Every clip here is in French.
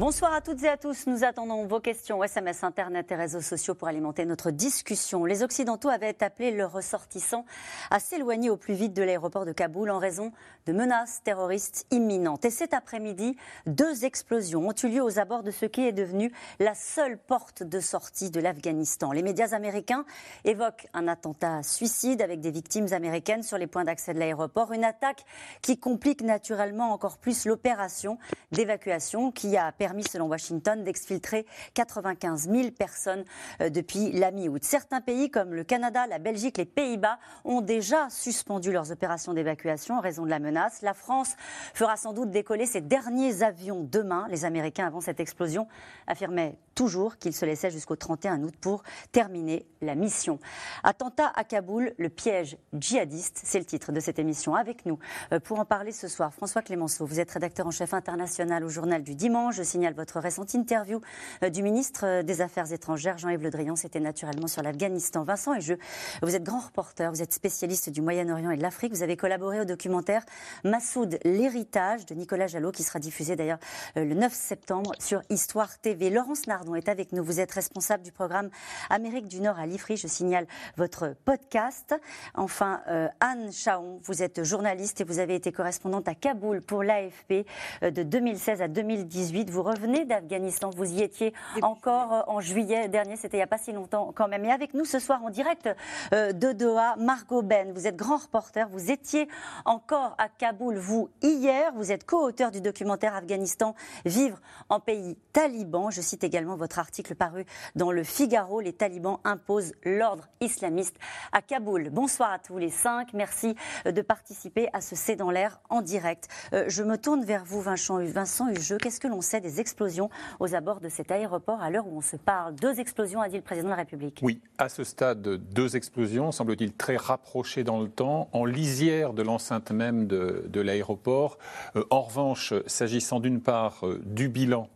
Bonsoir à toutes et à tous. Nous attendons vos questions SMS, Internet et réseaux sociaux pour alimenter notre discussion. Les Occidentaux avaient appelé leurs ressortissants à s'éloigner au plus vite de l'aéroport de Kaboul en raison de menaces terroristes imminentes. Et cet après-midi, deux explosions ont eu lieu aux abords de ce qui est devenu la seule porte de sortie de l'Afghanistan. Les médias américains évoquent un attentat suicide avec des victimes américaines sur les points d'accès de l'aéroport. Une attaque qui complique naturellement encore plus l'opération d'évacuation qui a permis permis, selon Washington, d'exfiltrer 95 000 personnes euh, depuis la mi-août. Certains pays, comme le Canada, la Belgique, les Pays-Bas, ont déjà suspendu leurs opérations d'évacuation en raison de la menace. La France fera sans doute décoller ses derniers avions demain. Les Américains, avant cette explosion, affirmaient toujours qu'ils se laissaient jusqu'au 31 août pour terminer la mission. Attentat à Kaboul, le piège djihadiste, c'est le titre de cette émission. Avec nous, euh, pour en parler ce soir, François Clémenceau, vous êtes rédacteur en chef international au journal du dimanche. Signale votre récente interview euh, du ministre euh, des Affaires étrangères, Jean-Yves Le Drian. C'était naturellement sur l'Afghanistan. Vincent et je, vous êtes grand reporter, vous êtes spécialiste du Moyen-Orient et de l'Afrique. Vous avez collaboré au documentaire Massoud, l'héritage de Nicolas Jallot, qui sera diffusé d'ailleurs euh, le 9 septembre sur Histoire TV. Laurence Nardon est avec nous. Vous êtes responsable du programme Amérique du Nord à l'IFRI. Je signale votre podcast. Enfin, Anne Chaon, vous êtes journaliste et vous avez été correspondante à Kaboul pour l'AFP de 2016 à 2018. Vous revenez d'Afghanistan. Vous y étiez encore euh, en juillet dernier, c'était il n'y a pas si longtemps quand même. Et avec nous ce soir en direct euh, de Doha, Margot Ben. Vous êtes grand reporter, vous étiez encore à Kaboul, vous, hier. Vous êtes co-auteur du documentaire Afghanistan, Vivre en pays taliban. Je cite également votre article paru dans le Figaro. Les talibans imposent l'ordre islamiste à Kaboul. Bonsoir à tous les cinq. Merci euh, de participer à ce C'est dans l'air en direct. Je me tourne vers vous, Vincent, Vincent Hugeux. Qu'est-ce que l'on sait des explosions aux abords de cet aéroport à l'heure où on se parle. Deux explosions, a dit le président de la République. Oui, à ce stade, deux explosions, semble-t-il très rapprochées dans le temps, en lisière de l'enceinte même de, l'aéroport. Euh, en revanche, s'agissant d'une part euh, du bilan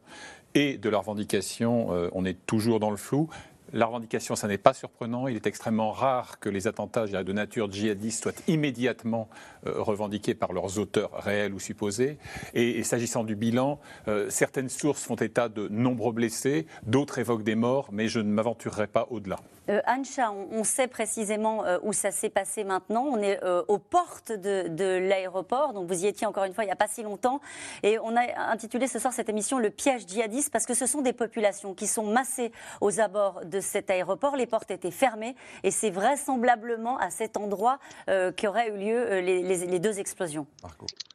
et de la revendication, euh, on est toujours dans le flou. La revendication, ça n'est pas surprenant. Il est extrêmement rare que les attentats de nature djihadiste soient immédiatement euh, revendiqués par leurs auteurs réels ou supposés. Et, s'agissant du bilan, euh, certaines sources font état de nombreux blessés, d'autres évoquent des morts, mais je ne m'aventurerai pas au-delà. Euh, Ancha, on, sait précisément où ça s'est passé maintenant. On est aux portes de, de l'aéroport, donc vous y étiez encore une fois il n'y a pas si longtemps. Et on a intitulé ce soir cette émission Le piège djihadiste parce que ce sont des populations qui sont massées aux abords de cet aéroport. Les portes étaient fermées et c'est vraisemblablement à cet endroit euh, qu'auraient eu lieu euh, les, deux explosions.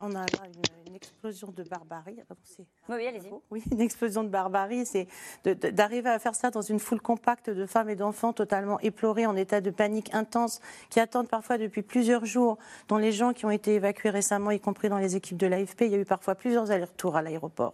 On a une, explosion de barbarie. oui, allez-y. Oui, une explosion de barbarie. C'est d'arriver à faire ça dans une foule compacte de femmes et d'enfants totalement éplorés, en état de panique intense, qui attendent parfois depuis plusieurs jours, dont les gens qui ont été évacués récemment, y compris dans les équipes de l'AFP, il y a eu parfois plusieurs allers-retours à l'aéroport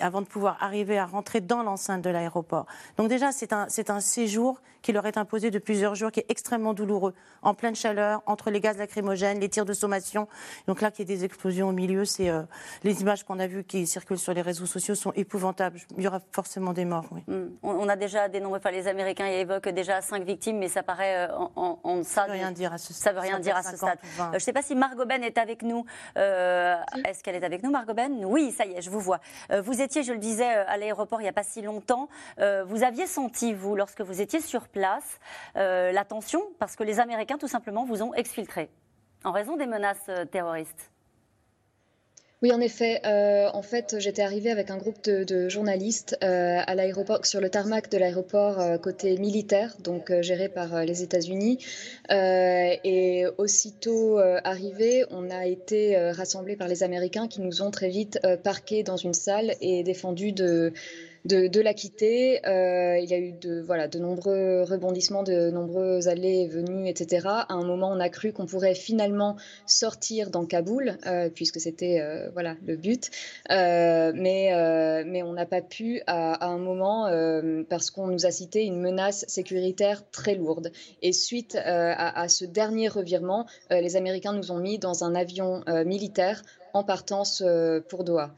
avant de pouvoir arriver à rentrer dans l'enceinte de l'aéroport. Donc déjà, c'est un, séjour qui leur est imposé de plusieurs jours, qui est extrêmement douloureux, en pleine chaleur, entre les gaz lacrymogènes, les tirs de sommation. Donc là, qu'il y ait des explosions au milieu, c'est euh, les images qu'on a vues qui circulent sur les réseaux sociaux sont épouvantables. Il y aura forcément des morts. Oui. Hmm. On a déjà dénombré, enfin les Américains évoquent déjà cinq victimes, mais ça paraît euh, en, en, ça. veut rien dire à ce stade. Ça veut rien dire à ce stade. Euh, je ne sais pas si Margot Ben est avec nous. Est-ce qu'elle est avec nous, Margot Ben? Oui, ça y est, je vous vois. vous étiez, je le disais, à l'aéroport il n'y a pas si longtemps. vous aviez senti, vous, lorsque vous étiez sur place euh, l'attention parce que les Américains, tout simplement, vous ont exfiltré en raison des menaces euh, terroristes? Oui, en effet. Euh, en fait, j'étais arrivée avec un groupe de, journalistes à l'aéroport, sur le tarmac de l'aéroport côté militaire, donc géré par les États-Unis. et aussitôt arrivés, on a été rassemblés par les Américains qui nous ont très vite parqués dans une salle et défendus de de, la quitter. Euh, il y a eu de, voilà, de nombreux rebondissements, de nombreux allées et venues, etc. À un moment, on a cru qu'on pourrait finalement sortir dans Kaboul, euh, puisque c'était euh, voilà, le but. mais, mais on n'a pas pu à, un moment, parce qu'on nous a cité une menace sécuritaire très lourde. Et suite à, à ce dernier revirement, les Américains nous ont mis dans un avion militaire en partance pour Doha.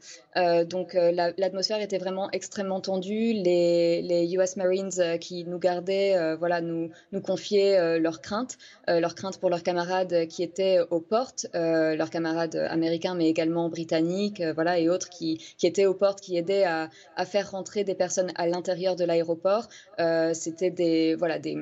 donc l'atmosphère était vraiment extrêmement tendue. Les, US Marines qui nous gardaient, voilà, nous, confiaient leurs craintes, leurs craintes pour leurs camarades qui étaient aux portes, leurs camarades américains, mais également britanniques, voilà, et autres qui, qui, étaient aux portes, qui aidaient à, à faire rentrer des personnes à l'intérieur de l'aéroport. C'était des, voilà, des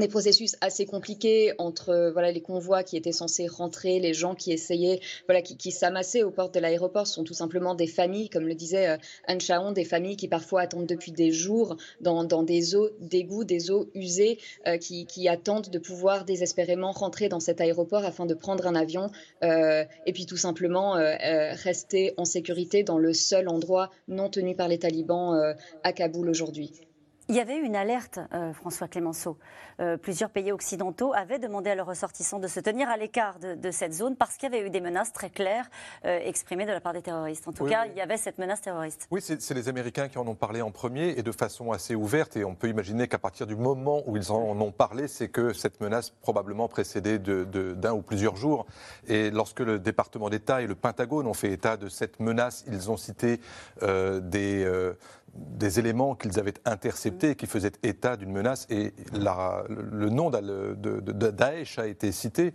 des processus assez compliqués entre voilà les convois qui étaient censés rentrer, les gens qui essayaient, voilà qui, s'amassaient aux portes de l'aéroport sont tout simplement des familles, comme le disait euh, Anne Chaon, des familles qui parfois attendent depuis des jours dans, des eaux d'égouts, des eaux usées, euh, qui, attendent de pouvoir désespérément rentrer dans cet aéroport afin de prendre un avion euh, et puis tout simplement rester en sécurité dans le seul endroit non tenu par les talibans à Kaboul aujourd'hui. Il y avait une alerte, euh, François Clémenceau. Euh, plusieurs pays occidentaux avaient demandé à leurs ressortissants de se tenir à l'écart de, cette zone parce qu'il y avait eu des menaces très claires euh, exprimées de la part des terroristes. En tout cas, il y avait cette menace terroriste. Oui, c'est les Américains qui en ont parlé en premier et de façon assez ouverte. Et on peut imaginer qu'à partir du moment où ils en ont parlé, c'est que cette menace probablement précédait d'un de, ou plusieurs jours. Et lorsque le département d'État et le Pentagone ont fait état de cette menace, ils ont cité des des éléments qu'ils avaient interceptés qui faisaient état d'une menace. Et le, nom de, Daesh a été cité.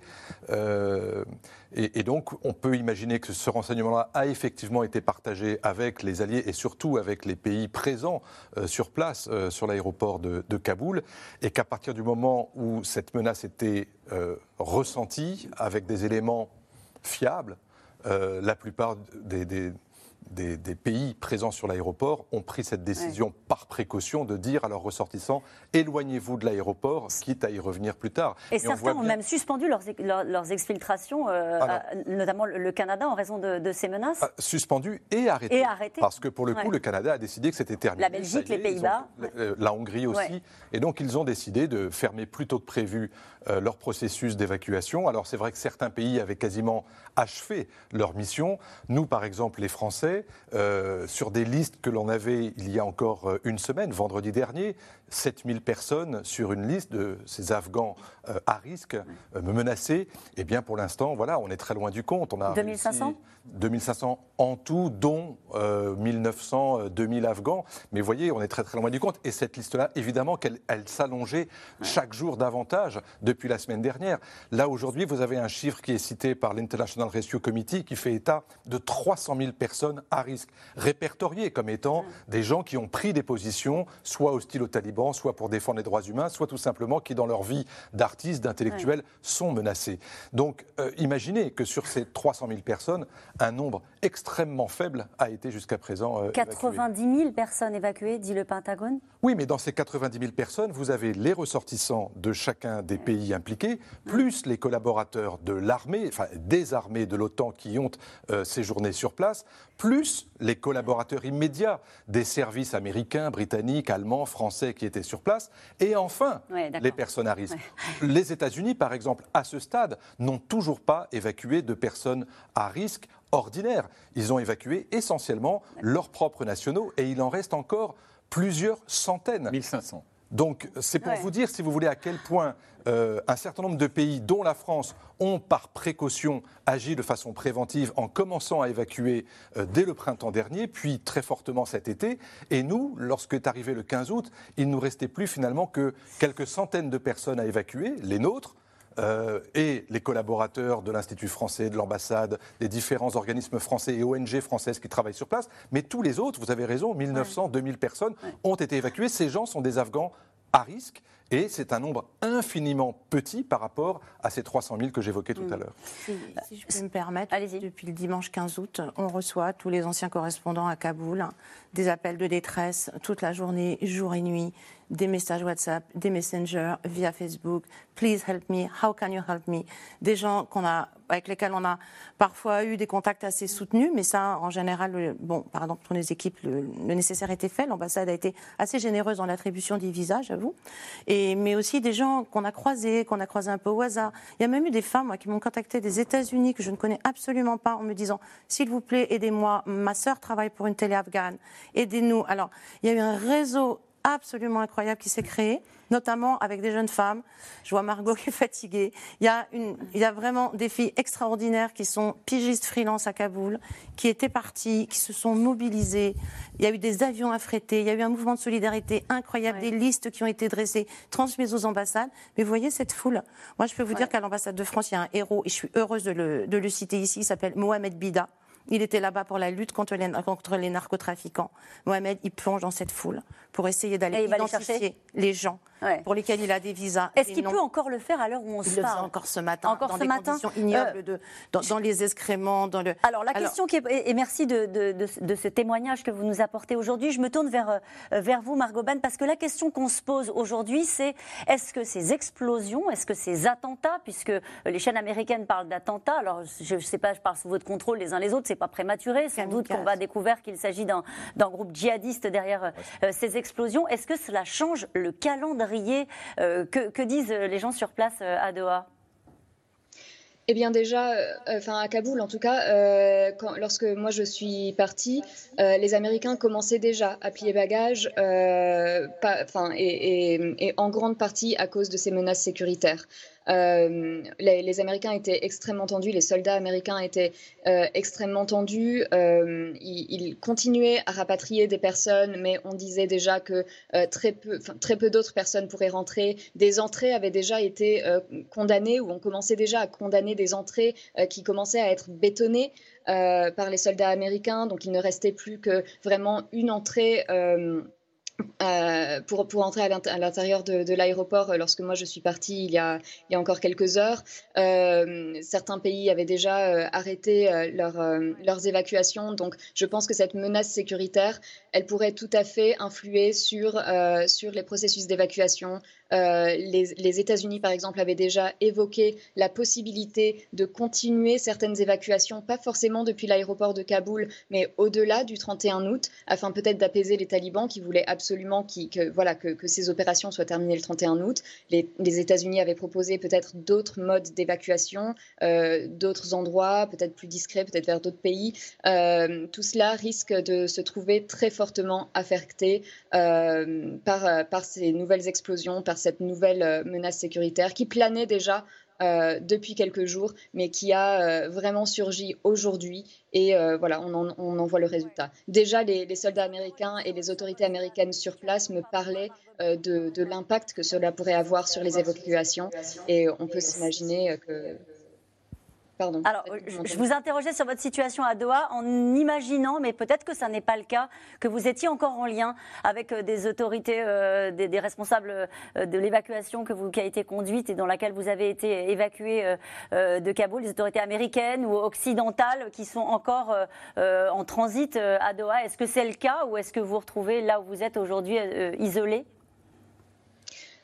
Euh, et, donc, on peut imaginer que ce renseignement-là a effectivement été partagé avec les alliés et surtout avec les pays présents euh, sur place, euh, sur l'aéroport de, Kaboul. Et qu'à partir du moment où cette menace était ressentie avec des éléments fiables, la plupart des, pays présents sur l'aéroport ont pris cette décision par précaution de dire à leurs ressortissants éloignez-vous de l'aéroport, quitte à y revenir plus tard. Et, certains ont même suspendu leurs, leurs, exfiltrations, euh, notamment le Canada, en raison de, ces menaces ah, Suspendu et arrêté. Et arrêté. Parce que pour le coup, le Canada a décidé que c'était terminé. La Belgique, les Pays-Bas. La Hongrie aussi. Et donc, ils ont décidé de fermer plus tôt que prévu euh, leur processus d'évacuation. Alors, c'est vrai que certains pays avaient quasiment achevé leur mission. Nous, par exemple, les Français, euh, sur des listes que l'on avait il y a encore euh, une semaine, vendredi dernier, 7000 personnes sur une liste de ces Afghans à risque, me menacer. Eh bien, pour l'instant, voilà, on est très loin du compte. On a 2500 2500 en tout, dont 1900, 2000 Afghans. Mais vous voyez, on est très très loin du compte. Et cette liste-là, évidemment, qu'elle elle, s'allongeait chaque jour davantage depuis la semaine dernière. Là, aujourd'hui, vous avez un chiffre qui est cité par l'International Rescue Committee qui fait état de 300 000 personnes à risque, répertoriées comme étant des gens qui ont pris des positions, soit hostiles aux talibans, soit pour défendre les droits humains, soit tout simplement qui, dans leur vie d'artiste, d'intellectuel, sont menacés. Donc, euh, imaginez que sur ces 300 000 personnes, un nombre extrêmement faible a été jusqu'à présent 90 euh, 000 personnes évacuées, dit le Pentagone. Oui, mais dans ces 90 000 personnes, vous avez les ressortissants de chacun des pays impliqués, plus les collaborateurs de l'armée, enfin des armées de l'OTAN qui ont euh, séjourné sur place, plus les collaborateurs immédiats des services américains, britanniques, allemands, français qui étaient sur place, et enfin les personnes à risque. Les États-Unis, par exemple, à ce stade, n'ont toujours pas évacué de personnes à risque ordinaires. Ils ont évacué essentiellement leurs propres nationaux, et il en reste encore plusieurs centaines. 1500. Donc c'est pour vous dire, si vous voulez, à quel point euh, un certain nombre de pays, dont la France, ont par précaution agi de façon préventive en commençant à évacuer euh, dès le printemps dernier, puis très fortement cet été. Et nous, lorsque est arrivé le 15 août, il nous restait plus finalement que quelques centaines de personnes à évacuer, les nôtres, euh, et les collaborateurs de l'Institut français, de l'ambassade, des différents organismes français et ONG françaises qui travaillent sur place. Mais tous les autres, vous avez raison, 1900, 2000 personnes ont été évacuées. Ces gens sont des Afghans à risque. Et c'est un nombre infiniment petit par rapport à ces 300 000 que j'évoquais tout à mm. l'heure. Si, je peux me permettre, depuis le dimanche 15 août, on reçoit tous les anciens correspondants à Kaboul des appels de détresse toute la journée, jour et nuit, des messages WhatsApp, des messengers via Facebook. Please help me. How can you help me? Des gens qu'on a, avec lesquels on a parfois eu des contacts assez soutenus, mais ça, en général, bon, par exemple, pour les équipes, le, nécessaire était fait. L'ambassade a été assez généreuse dans l'attribution des visas, j'avoue. Et, mais aussi des gens qu'on a croisés, qu'on a croisés un peu au hasard. Il y a même eu des femmes, qui m'ont contacté des États-Unis que je ne connais absolument pas en me disant, s'il vous plaît, aidez-moi. Ma sœur travaille pour une télé afghane. Aidez-nous. Alors, il y a eu un réseau absolument incroyable qui s'est créé, notamment avec des jeunes femmes. Je vois Margot qui est fatiguée. Il y a, une, il y a vraiment des filles extraordinaires qui sont pigistes freelance à Kaboul, qui étaient parties, qui se sont mobilisées. Il y a eu des avions affrétés, il y a eu un mouvement de solidarité incroyable, des listes qui ont été dressées, transmises aux ambassades. Mais vous voyez cette foule Moi, je peux vous dire qu'à l'ambassade de France, il y a un héros, et je suis heureuse de le, de le citer ici, il s'appelle Mohamed Bida. Il était là-bas pour la lutte contre les, contre les narcotrafiquants. Mohamed, il plonge dans cette foule pour essayer d'aller identifier les gens pour lesquels il a des visas. Est-ce qu'il peut encore le faire à l'heure où on se parle Il le faisait encore ce matin, encore dans ce des matin conditions ignobles, euh, de, dans, les excréments, dans le... Alors la question qui est... Et merci de, de, ce témoignage que vous nous apportez aujourd'hui. Je me tourne vers, euh, vers vous, Margot Ban, parce que la question qu'on se pose aujourd'hui, c'est est-ce que ces explosions, est-ce que ces attentats, puisque les chaînes américaines parlent d'attentats, alors je ne sais pas, je parle sous votre contrôle les uns les autres, c'est pas prématuré, sans doute qu'on va découvrir qu'il s'agit d'un groupe djihadiste derrière euh, ces explosions. Est-ce que cela change le calendrier euh, que, disent les gens sur place euh, à Doha? Eh bien déjà, enfin à Kaboul en tout cas, lorsque moi je suis partie, les Américains commençaient déjà à plier bagages, et, en grande partie à cause de ces menaces sécuritaires. Euh, les, Américains étaient extrêmement tendus, les soldats américains étaient euh, extrêmement tendus. Euh, ils, continuaient à rapatrier des personnes, mais on disait déjà que très peu, très peu d'autres personnes pourraient rentrer. Des entrées avaient déjà été condamnées, ou on commençait déjà à condamner des entrées qui commençaient à être bétonnées. par les soldats américains, donc il ne restait plus que vraiment une entrée euh, pour, entrer à l'intérieur de, l'aéroport euh, lorsque moi je suis partie il y a, encore quelques heures. Euh, certains pays avaient déjà arrêté leurs évacuations, donc je pense que cette menace sécuritaire, elle pourrait tout à fait influer sur, les processus d'évacuation, les, États-Unis, par exemple, avaient déjà évoqué la possibilité de continuer certaines évacuations, pas forcément depuis l'aéroport de Kaboul, mais au-delà du 31 août, afin peut-être d'apaiser les talibans qui voulaient absolument que, voilà, que, ces opérations soient terminées le 31 août. Les, États-Unis avaient proposé peut-être d'autres modes d'évacuation, euh, d'autres endroits, peut-être plus discrets, peut-être vers d'autres pays. Euh, tout cela risque de se trouver très fortement affecté par, par ces nouvelles explosions, par cette nouvelle euh, menace sécuritaire qui planait déjà euh, depuis quelques jours, mais qui a euh, vraiment surgi aujourd'hui. Et voilà, on en, voit le résultat. Déjà, les, soldats américains et les autorités américaines sur place me parlaient de, de l'impact que cela pourrait avoir sur les évacuations. Et on peut s'imaginer que alors, je vous interrogeais sur votre situation à Doha en imaginant, mais peut-être que ça n'est pas le cas, que vous étiez encore en lien avec euh, des autorités, euh, des, responsables euh, de l'évacuation que vous, qui a été conduite et dans laquelle vous avez été évacué de Kaboul, les autorités américaines ou occidentales qui sont encore en transit à Doha. Est-ce que c'est le cas ou est-ce que vous vous retrouvez là où vous êtes aujourd'hui isolé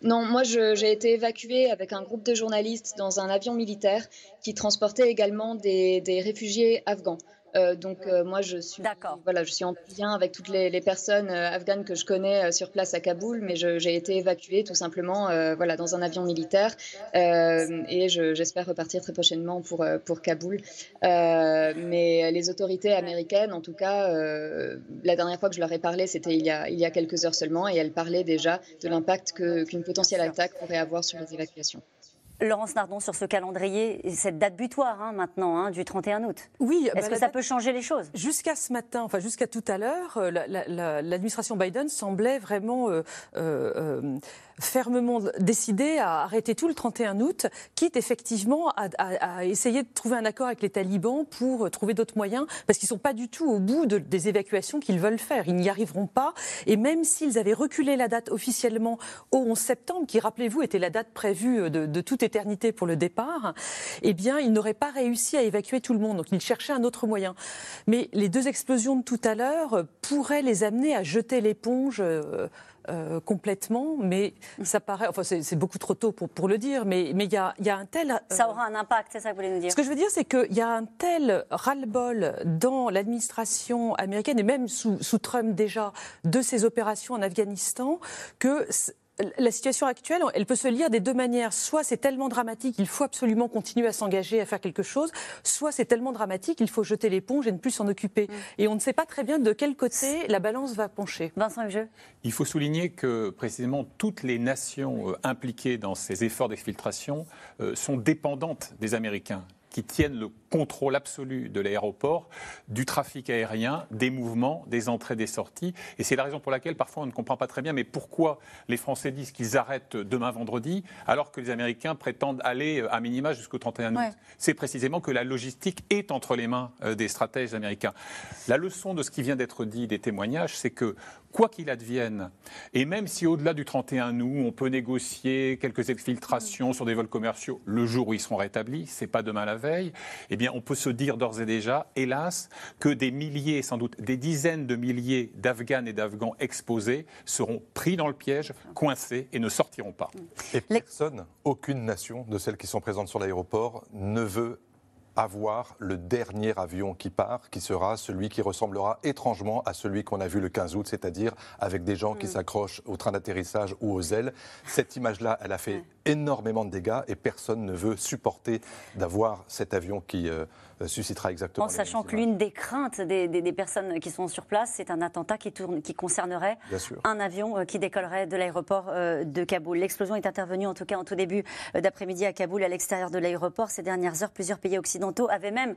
non, moi j'ai été évacuée avec un groupe de journalistes dans un avion militaire qui transportait également des, réfugiés afghans. Euh, donc euh, moi je suis voilà je suis en lien avec toutes les, personnes euh, afghanes que je connais sur place à Kaboul, mais j'ai été évacuée tout simplement voilà dans un avion militaire et j'espère repartir très prochainement pour pour Kaboul. mais les autorités américaines, en tout cas, la dernière fois que je leur ai parlé, c'était il y a il y a quelques heures seulement, et elles parlaient déjà de l'impact qu'une potentielle attaque pourrait avoir sur les évacuations. Laurence Nardon, sur ce calendrier, cette date butoir hein, maintenant, hein, du 31 août. Oui. Est-ce bah, que ça peut changer les choses? Jusqu'à ce matin, enfin jusqu'à tout à l'heure, euh, l'administration Biden semblait vraiment euh, euh, fermement décidé à arrêter tout le 31 août, quitte effectivement à, essayer de trouver un accord avec les talibans pour trouver d'autres moyens, parce qu'ils ne sont pas du tout au bout des évacuations qu'ils veulent faire. Ils n'y arriveront pas. Et même s'ils avaient reculé la date officiellement au 11 septembre, qui, rappelez-vous, était la date prévue de, toute éternité pour le départ, eh bien, ils n'auraient pas réussi à évacuer tout le monde. Donc, ils cherchaient un autre moyen. Mais les deux explosions de tout à l'heure pourraient les amener à jeter l'éponge. Euh, euh, complètement, mais ça paraît, enfin c'est beaucoup trop tôt pour, pour le dire, mais il y, a, y a un tel... Euh, ça aura un impact, c'est ça que vous voulez nous dire Ce que je veux dire, c'est qu'il y a un tel ras-le-bol dans l'administration américaine, et même sous, sous Trump déjà, de ces opérations en Afghanistan, que la situation actuelle, elle peut se lire des deux manières. Soit c'est tellement dramatique, il faut absolument continuer à s'engager, à faire quelque chose. Soit c'est tellement dramatique, il faut jeter l'éponge et ne plus s'en occuper. Mm. Et on ne sait pas très bien de quel côté la balance va pencher. Vincent Jeu. Il faut souligner que précisément toutes les nations euh, impliquées dans ces efforts d'exfiltration euh, sont dépendantes des Américains qui tiennent le contrôle absolu de l'aéroport, du trafic aérien, des mouvements, des entrées, des sorties. Et c'est la raison pour laquelle parfois on ne comprend pas très bien, mais pourquoi les Français disent qu'ils arrêtent demain vendredi, alors que les Américains prétendent aller euh, à minima jusqu'au 31 août. C'est précisément que la logistique est entre les mains euh, des stratèges américains. La leçon de ce qui vient d'être dit, des témoignages, c'est que quoi qu'il advienne, et même si au-delà du 31 août, on peut négocier quelques exfiltrations sur des vols commerciaux le jour où ils seront rétablis, c'est pas demain la veille, eh on peut se dire d'ores et déjà, hélas, que des milliers, sans doute des dizaines de milliers d'Afghanes et d'Afghans exposés seront pris dans le piège, coincés et ne sortiront pas. Et personne, aucune nation de celles qui sont présentes sur l'aéroport ne veut avoir le dernier avion qui part, qui sera celui qui ressemblera étrangement à celui qu'on a vu le 15 août, c'est-à-dire avec des gens qui mm. s'accrochent au train d'atterrissage ou aux ailes. Cette image-là, elle a fait énormément de dégâts et personne ne veut supporter d'avoir cet avion qui euh, suscitera exactement. En sachant que l'une des craintes des, personnes qui sont sur place, c'est un attentat qui, tourne, qui concernerait un avion euh, qui décollerait de l'aéroport euh, de Kaboul. L'explosion est intervenue en tout cas en tout début d'après-midi à Kaboul, à l'extérieur de l'aéroport. Ces dernières heures, plusieurs pays occidentaux avaient même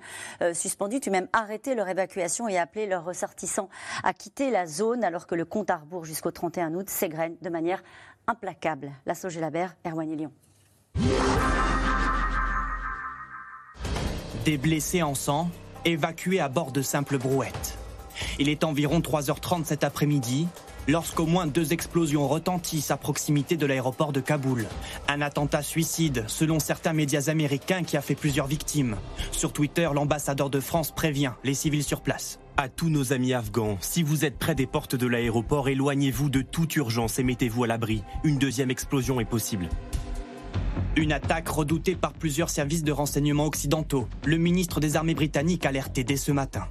suspendu, tu même arrêté leur évacuation et appelé leurs ressortissants à quitter la zone alors que le compte à rebours jusqu'au 31 août s'égrène de manière implacable. La Erwan Lyon. Des blessés en sang, évacués à bord de simples brouettes. Il est environ 3h30 cet après-midi lorsqu'au moins deux explosions retentissent à proximité de l'aéroport de Kaboul. Un attentat suicide, selon certains médias américains, qui a fait plusieurs victimes. Sur Twitter, l'ambassadeur de France prévient les civils sur place. À tous nos amis afghans, si vous êtes près des portes de l'aéroport, éloignez-vous de toute urgence et mettez-vous à l'abri. Une deuxième explosion est possible. Une attaque redoutée par plusieurs services de renseignement occidentaux. Le ministre des Armées britanniques alerté dès ce matin.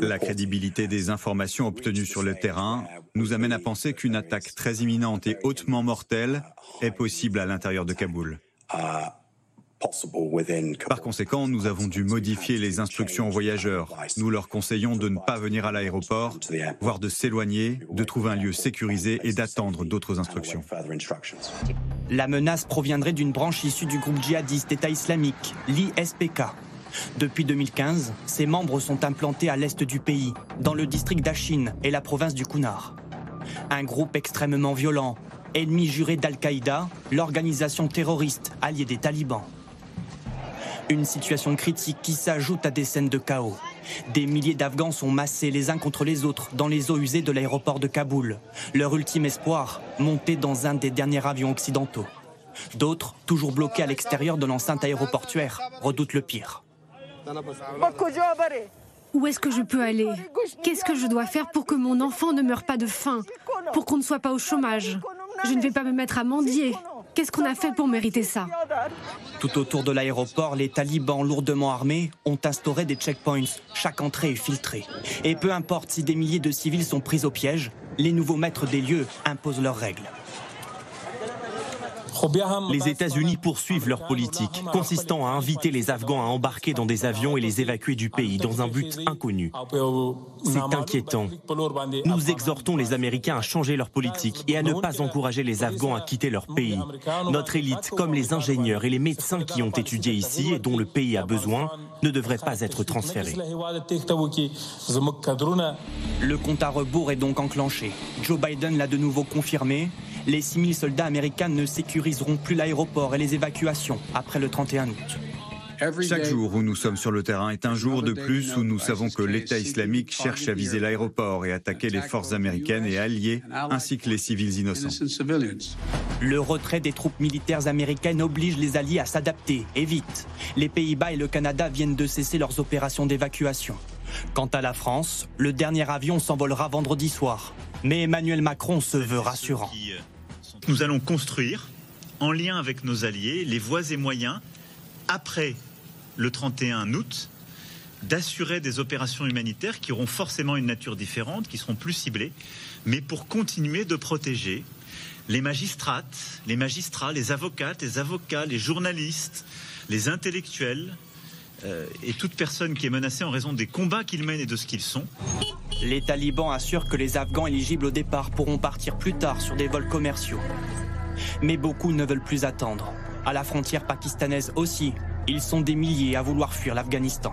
La crédibilité des informations obtenues sur le terrain nous amène à penser qu'une attaque très imminente et hautement mortelle est possible à l'intérieur de Kaboul. Par conséquent, nous avons dû modifier les instructions aux voyageurs. Nous leur conseillons de ne pas venir à l'aéroport, voire de s'éloigner, de trouver un lieu sécurisé et d'attendre d'autres instructions. La menace proviendrait d'une branche issue du groupe djihadiste État islamique, l'ISPK. Depuis 2015, ses membres sont implantés à l'est du pays, dans le district d'Achin et la province du Kunar. Un groupe extrêmement violent, ennemi juré d'Al-Qaïda, l'organisation terroriste alliée des talibans. Une situation critique qui s'ajoute à des scènes de chaos. Des milliers d'Afghans sont massés les uns contre les autres dans les eaux usées de l'aéroport de Kaboul. Leur ultime espoir, monter dans un des derniers avions occidentaux. D'autres, toujours bloqués à l'extérieur de l'enceinte aéroportuaire, redoutent le pire. Où est-ce que je peux aller? Qu'est-ce que je dois faire pour que mon enfant ne meure pas de faim? Pour qu'on ne soit pas au chômage? Je ne vais pas me mettre à mendier. Qu'est-ce qu'on a fait pour mériter ça? Tout autour de l'aéroport, les talibans lourdement armés ont instauré des checkpoints. Chaque entrée est filtrée. Et peu importe si des milliers de civils sont pris au piège, les nouveaux maîtres des lieux imposent leurs règles. Les États-Unis poursuivent leur politique, consistant à inviter les Afghans à embarquer dans des avions et les évacuer du pays dans un but inconnu. C'est inquiétant. Nous exhortons les Américains à changer leur politique et à ne pas encourager les Afghans à quitter leur pays. Notre élite, comme les ingénieurs et les médecins qui ont étudié ici et dont le pays a besoin, ne devrait pas être transférés. Le compte à rebours est donc enclenché. Joe Biden l'a de nouveau confirmé les 6000 soldats américains ne sécuriseront plus l'aéroport et les évacuations après le 31 août. Chaque jour où nous sommes sur le terrain est un jour de plus où nous savons que l'État islamique cherche à viser l'aéroport et attaquer les forces américaines et alliées, ainsi que les civils innocents. Le retrait des troupes militaires américaines oblige les alliés à s'adapter, et vite. Les Pays-Bas et le Canada viennent de cesser leurs opérations d'évacuation. Quant à la France, le dernier avion s'envolera vendredi soir. Mais Emmanuel Macron se veut rassurant. Nous allons construire, en lien avec nos alliés, les voies et moyens, après le 31 août, d'assurer des opérations humanitaires qui auront forcément une nature différente, qui seront plus ciblées, mais pour continuer de protéger les magistrates, les magistrats, les avocates, les avocats, les journalistes, les intellectuels euh, et toute personne qui est menacée en raison des combats qu'ils mènent et de ce qu'ils sont. Les talibans assurent que les Afghans éligibles au départ pourront partir plus tard sur des vols commerciaux. Mais beaucoup ne veulent plus attendre. À la frontière pakistanaise aussi, ils sont des milliers à vouloir fuir l'Afghanistan.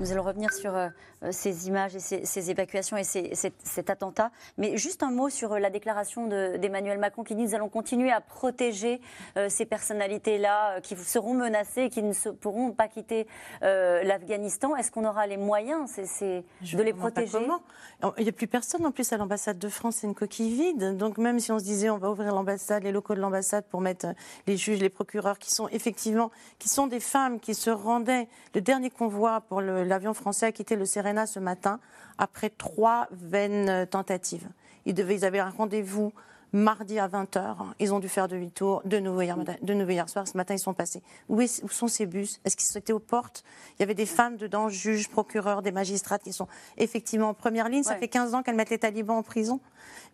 Nous allons revenir sur euh, ces images et ces, évacuations et cet attentat. Mais juste un mot sur euh, la déclaration d'Emmanuel Macron qui dit nous allons continuer à protéger euh, ces personnalités-là qui seront menacées et qui ne pourront pas quitter l'Afghanistan. Est-ce qu'on aura les moyens de les protéger? Il n'y a plus personne en plus à l'ambassade de France, c'est une coquille vide. Donc même si on se disait on va ouvrir l'ambassade, les locaux de l'ambassade pour mettre les juges, les procureurs qui sont effectivement, qui sont des femmes qui se rendaient, le dernier convoi pour l'avion français a quitté le Ce matin après trois vaines tentatives. Ils avaient un rendez-vous mardi à 20h. Ils ont dû faire demi-tour de nouveau hier, de nouveau hier soir. Ce matin, ils sont passés. Où, où sont ces bus? Est-ce qu'ils étaient aux portes? Il y avait des femmes dedans, juges, procureurs, des magistrats qui sont effectivement en première ligne. Ça fait 15 ans qu'elles mettent les talibans en prison.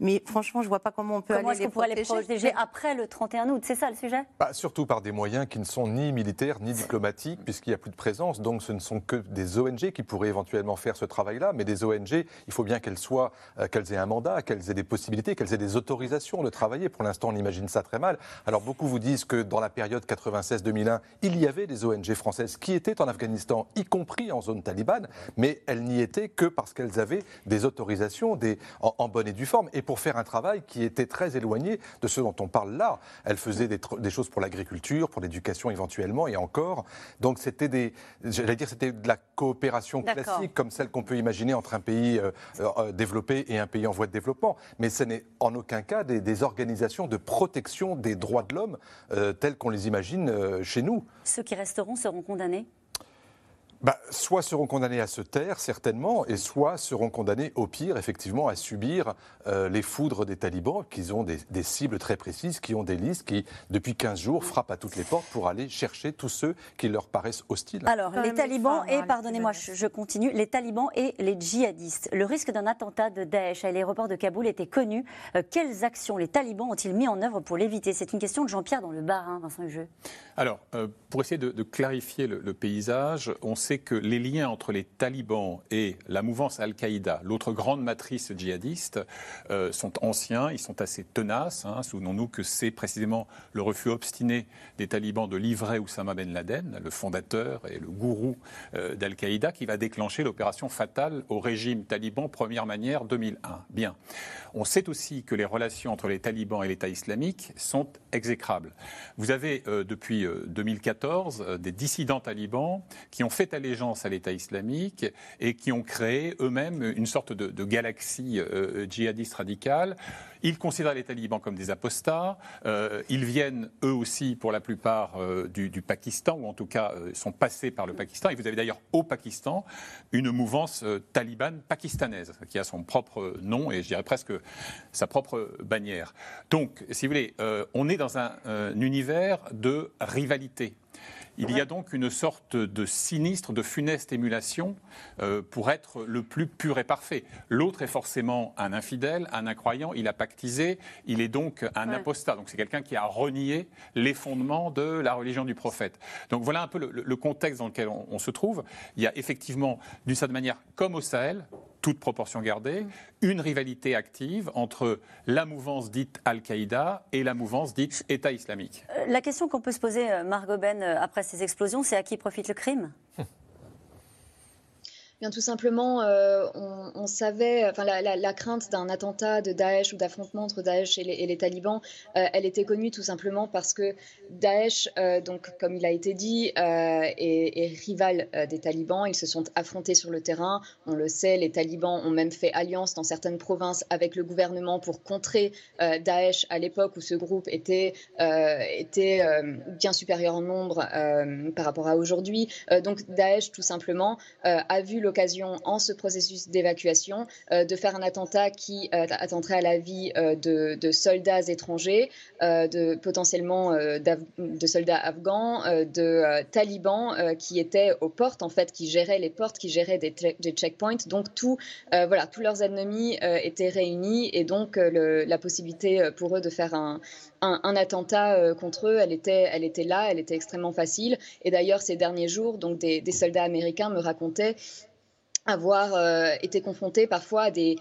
Mais franchement, je ne vois pas comment on peut comment aller les protéger. les protéger après le 31 août? C'est ça le sujet? Bah, Surtout par des moyens qui ne sont ni militaires ni diplomatiques, puisqu'il n'y a plus de présence. Donc ce ne sont que des ONG qui pourraient éventuellement faire ce travail-là. Mais des ONG, il faut bien qu'elles soient, euh, qu'elles aient un mandat, qu'elles aient des possibilités, qu'elles aient des autorisations de travailler. Pour l'instant, on imagine ça très mal. Alors beaucoup vous disent que dans la période 96-2001, il y avait des ONG françaises qui étaient en Afghanistan, y compris en zone talibane, mais elles n'y étaient que parce qu'elles avaient des autorisations des, en, en bonne et due forme. Et pour faire un travail qui était très éloigné de ce dont on parle là. Elle faisait des, choses pour l'agriculture, pour l'éducation éventuellement, et encore. Donc c'était des, j'allais dire, c'était de la coopération classique, comme celle qu'on peut imaginer entre un pays euh, euh, développé et un pays en voie de développement. Mais ce n'est en aucun cas des, organisations de protection des droits de l'homme euh, telles qu'on les imagine chez nous. Ceux qui resteront seront condamnés? Bah, soit seront condamnés à se taire, certainement, et soit seront condamnés, au pire, effectivement, à subir euh, les foudres des talibans, qui ont des, cibles très précises, qui ont des listes, qui, depuis 15 jours, frappent à toutes les portes pour aller chercher tous ceux qui leur paraissent hostiles. Alors, les talibans et, hein, pardonnez-moi, je, continue, les talibans et les djihadistes. Le risque d'un attentat de Daesh à l'aéroport de Kaboul était connu. Euh, quelles actions les talibans ont-ils mis en œuvre pour l'éviter? C'est une question de Jean-Pierre dans le bar, hein, Vincent Hugeux. Alors, euh, pour essayer de, clarifier le, le paysage, on sait que les liens entre les talibans et la mouvance Al-Qaïda, l'autre grande matrice djihadiste, euh, sont anciens, ils sont assez tenaces. Hein. Souvenons-nous que c'est précisément le refus obstiné des talibans de livrer Oussama Ben Laden, le fondateur et le gourou euh, d'Al-Qaïda, qui va déclencher l'opération fatale au régime taliban, première manière 2001. Bien. On sait aussi que les relations entre les talibans et l'État islamique sont exécrables. Vous avez euh, depuis 2014 des dissidents talibans qui ont fait allégeance à l'État islamique et qui ont créé eux-mêmes une sorte de, galaxie euh, djihadiste radicale. Ils considèrent les talibans comme des apostats. Euh, ils viennent eux aussi, pour la plupart, euh, du, Pakistan, ou en tout cas sont passés par le Pakistan. Et vous avez d'ailleurs au Pakistan une mouvance talibane pakistanaise qui a son propre nom et je dirais presque sa propre bannière. Donc, si vous voulez, on est dans un univers de rivalité. Il y a donc une sorte de sinistre, de funeste émulation euh, pour être le plus pur et parfait. L'autre est forcément un infidèle, un incroyant, il a pactisé, il est donc un apostat. Donc c'est quelqu'un qui a renié les fondements de la religion du prophète. Donc voilà un peu le, contexte dans lequel on, se trouve. Il y a effectivement, d'une certaine manière, comme au Sahel, toute proportion gardée, une rivalité active entre la mouvance dite Al-Qaïda et la mouvance dite État islamique. Euh, la question qu'on peut se poser, euh, Margot Ben, euh, après ces explosions, c'est à qui profite le crime? Bien, tout simplement, euh, on, savait, enfin, la, crainte d'un attentat de Daesh ou d'affrontement entre Daesh et les, talibans, euh, elle était connue tout simplement parce que Daesh, euh, donc, comme il a été dit, est, rival des talibans. Ils se sont affrontés sur le terrain. On le sait, les talibans ont même fait alliance dans certaines provinces avec le gouvernement pour contrer Daesh à l'époque où ce groupe était, était bien supérieur en nombre par rapport à aujourd'hui. donc, Daesh, tout simplement, a vu le l'occasion, en ce processus d'évacuation, de faire un attentat qui attenterait à la vie de, soldats étrangers, de potentiellement de soldats afghans, de talibans qui étaient aux portes, en fait, qui géraient les portes, qui géraient des, checkpoints. Donc tout, voilà, tous leurs ennemis étaient réunis et donc la possibilité pour eux de faire un, attentat euh, contre eux, elle était, elle était là, elle était extrêmement facile. Et d'ailleurs, ces derniers jours, donc des soldats américains me racontaient avoir euh, été confronté parfois à des,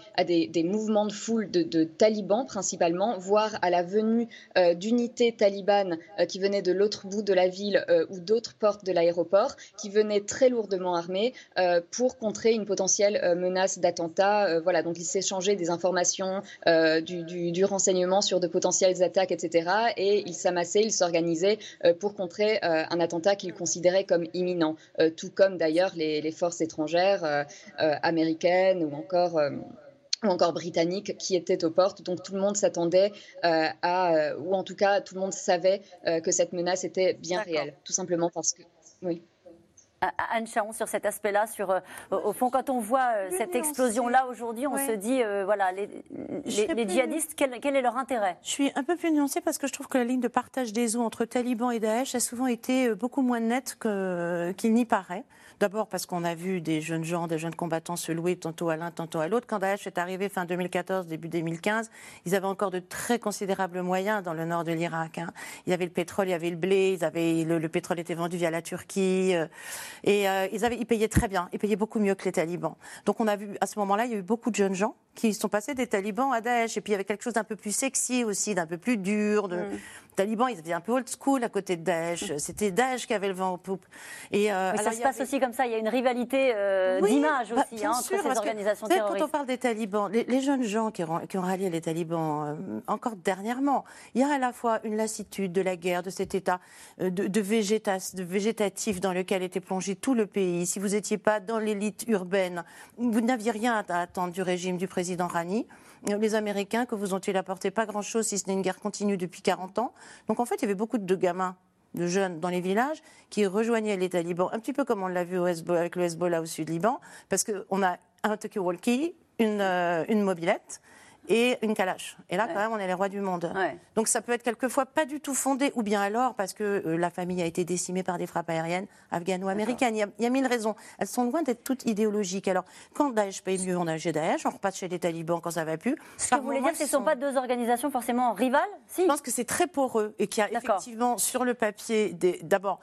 mouvements de foule de, talibans principalement, voire à la venue euh, d'unités talibanes euh, qui venaient de l'autre bout de la ville ou d'autres portes de l'aéroport, qui venaient très lourdement armés pour contrer une potentielle menace d'attentat. voilà, donc ils s'échangeaient des informations, du, renseignement sur de potentielles attaques, etc. Et ils s'amassaient, ils s'organisaient pour contrer un attentat qu'ils considéraient comme imminent, tout comme d'ailleurs les forces étrangères. Euh, américaine ou encore euh, ou encore britannique qui étaient aux portes. Donc tout le monde s'attendait euh, à, ou en tout cas tout le monde savait que cette menace était bien réelle, tout simplement parce que, oui. Anne Charon, sur cet aspect-là, sur au fond, quand on voit cette explosion-là aujourd'hui, on se dit, voilà, les, les, djihadistes, quel, quel, est leur intérêt? Je suis un peu plus nuancée parce que je trouve que la ligne de partage des eaux entre talibans et Daesh a souvent été beaucoup moins nette qu'il n'y paraît. D'abord parce qu'on a vu des jeunes gens, des jeunes combattants se louer tantôt à l'un, tantôt à l'autre. Quand Daesh est arrivé fin 2014, début 2015, ils avaient encore de très considérables moyens dans le nord de l'Irak. Hein. Il y avait le pétrole, il y avait le blé, ils avaient, le, pétrole était vendu via la Turquie. Et euh, ils, avaient, ils payaient très bien, ils payaient beaucoup mieux que les talibans. Donc on a vu, à ce moment-là, il y a eu beaucoup de jeunes gens qui sont passés des talibans à Daesh. Et puis il y avait quelque chose d'un peu plus sexy aussi, d'un peu plus dur. De... Mm. talibans, ils étaient un peu old school à côté de Daesh. Mm. C'était Daesh qui avait le vent en poupe. Et euh, ça se passe aussi comme ça. Il y a une rivalité euh, d'image bah, aussi hein, entre ces organisations terroristes. Quand on parle des talibans, les, jeunes gens qui ont, qui ont, rallié les talibans, euh, encore dernièrement, il y a à la fois une lassitude de la guerre, de cet état de, de, de végétatif dans lequel était plongé tout le pays. Si vous n'étiez pas dans l'élite urbaine, vous n'aviez rien à attendre du régime du président président Rani. Les Américains, que vous ont-ils apporté Pas grand-chose, si ce n'est une guerre continue depuis 40 ans. Donc en fait, il y avait beaucoup de gamins de jeunes dans les villages qui rejoignaient les talibans, un petit peu comme on l'a vu au avec le Hezbollah au sud Liban, parce qu'on a un talkie-walkie, une, euh, une mobilette, et une calache. Et là, quand même, on est les rois du monde. Donc ça peut être quelquefois pas du tout fondé, ou bien alors parce que euh, la famille a été décimée par des frappes aériennes afghano-américaines. Il, y a mille raisons. Elles sont loin d'être toutes idéologiques. Alors, quand Daesh paye mieux, on a chez Daesh, on repasse chez les talibans quand ça va plus. Ce que vous voulez dire, ce ne sont pas deux organisations forcément rivales? Si. Je pense que c'est très poreux et qu'il y a effectivement sur le papier, d'abord,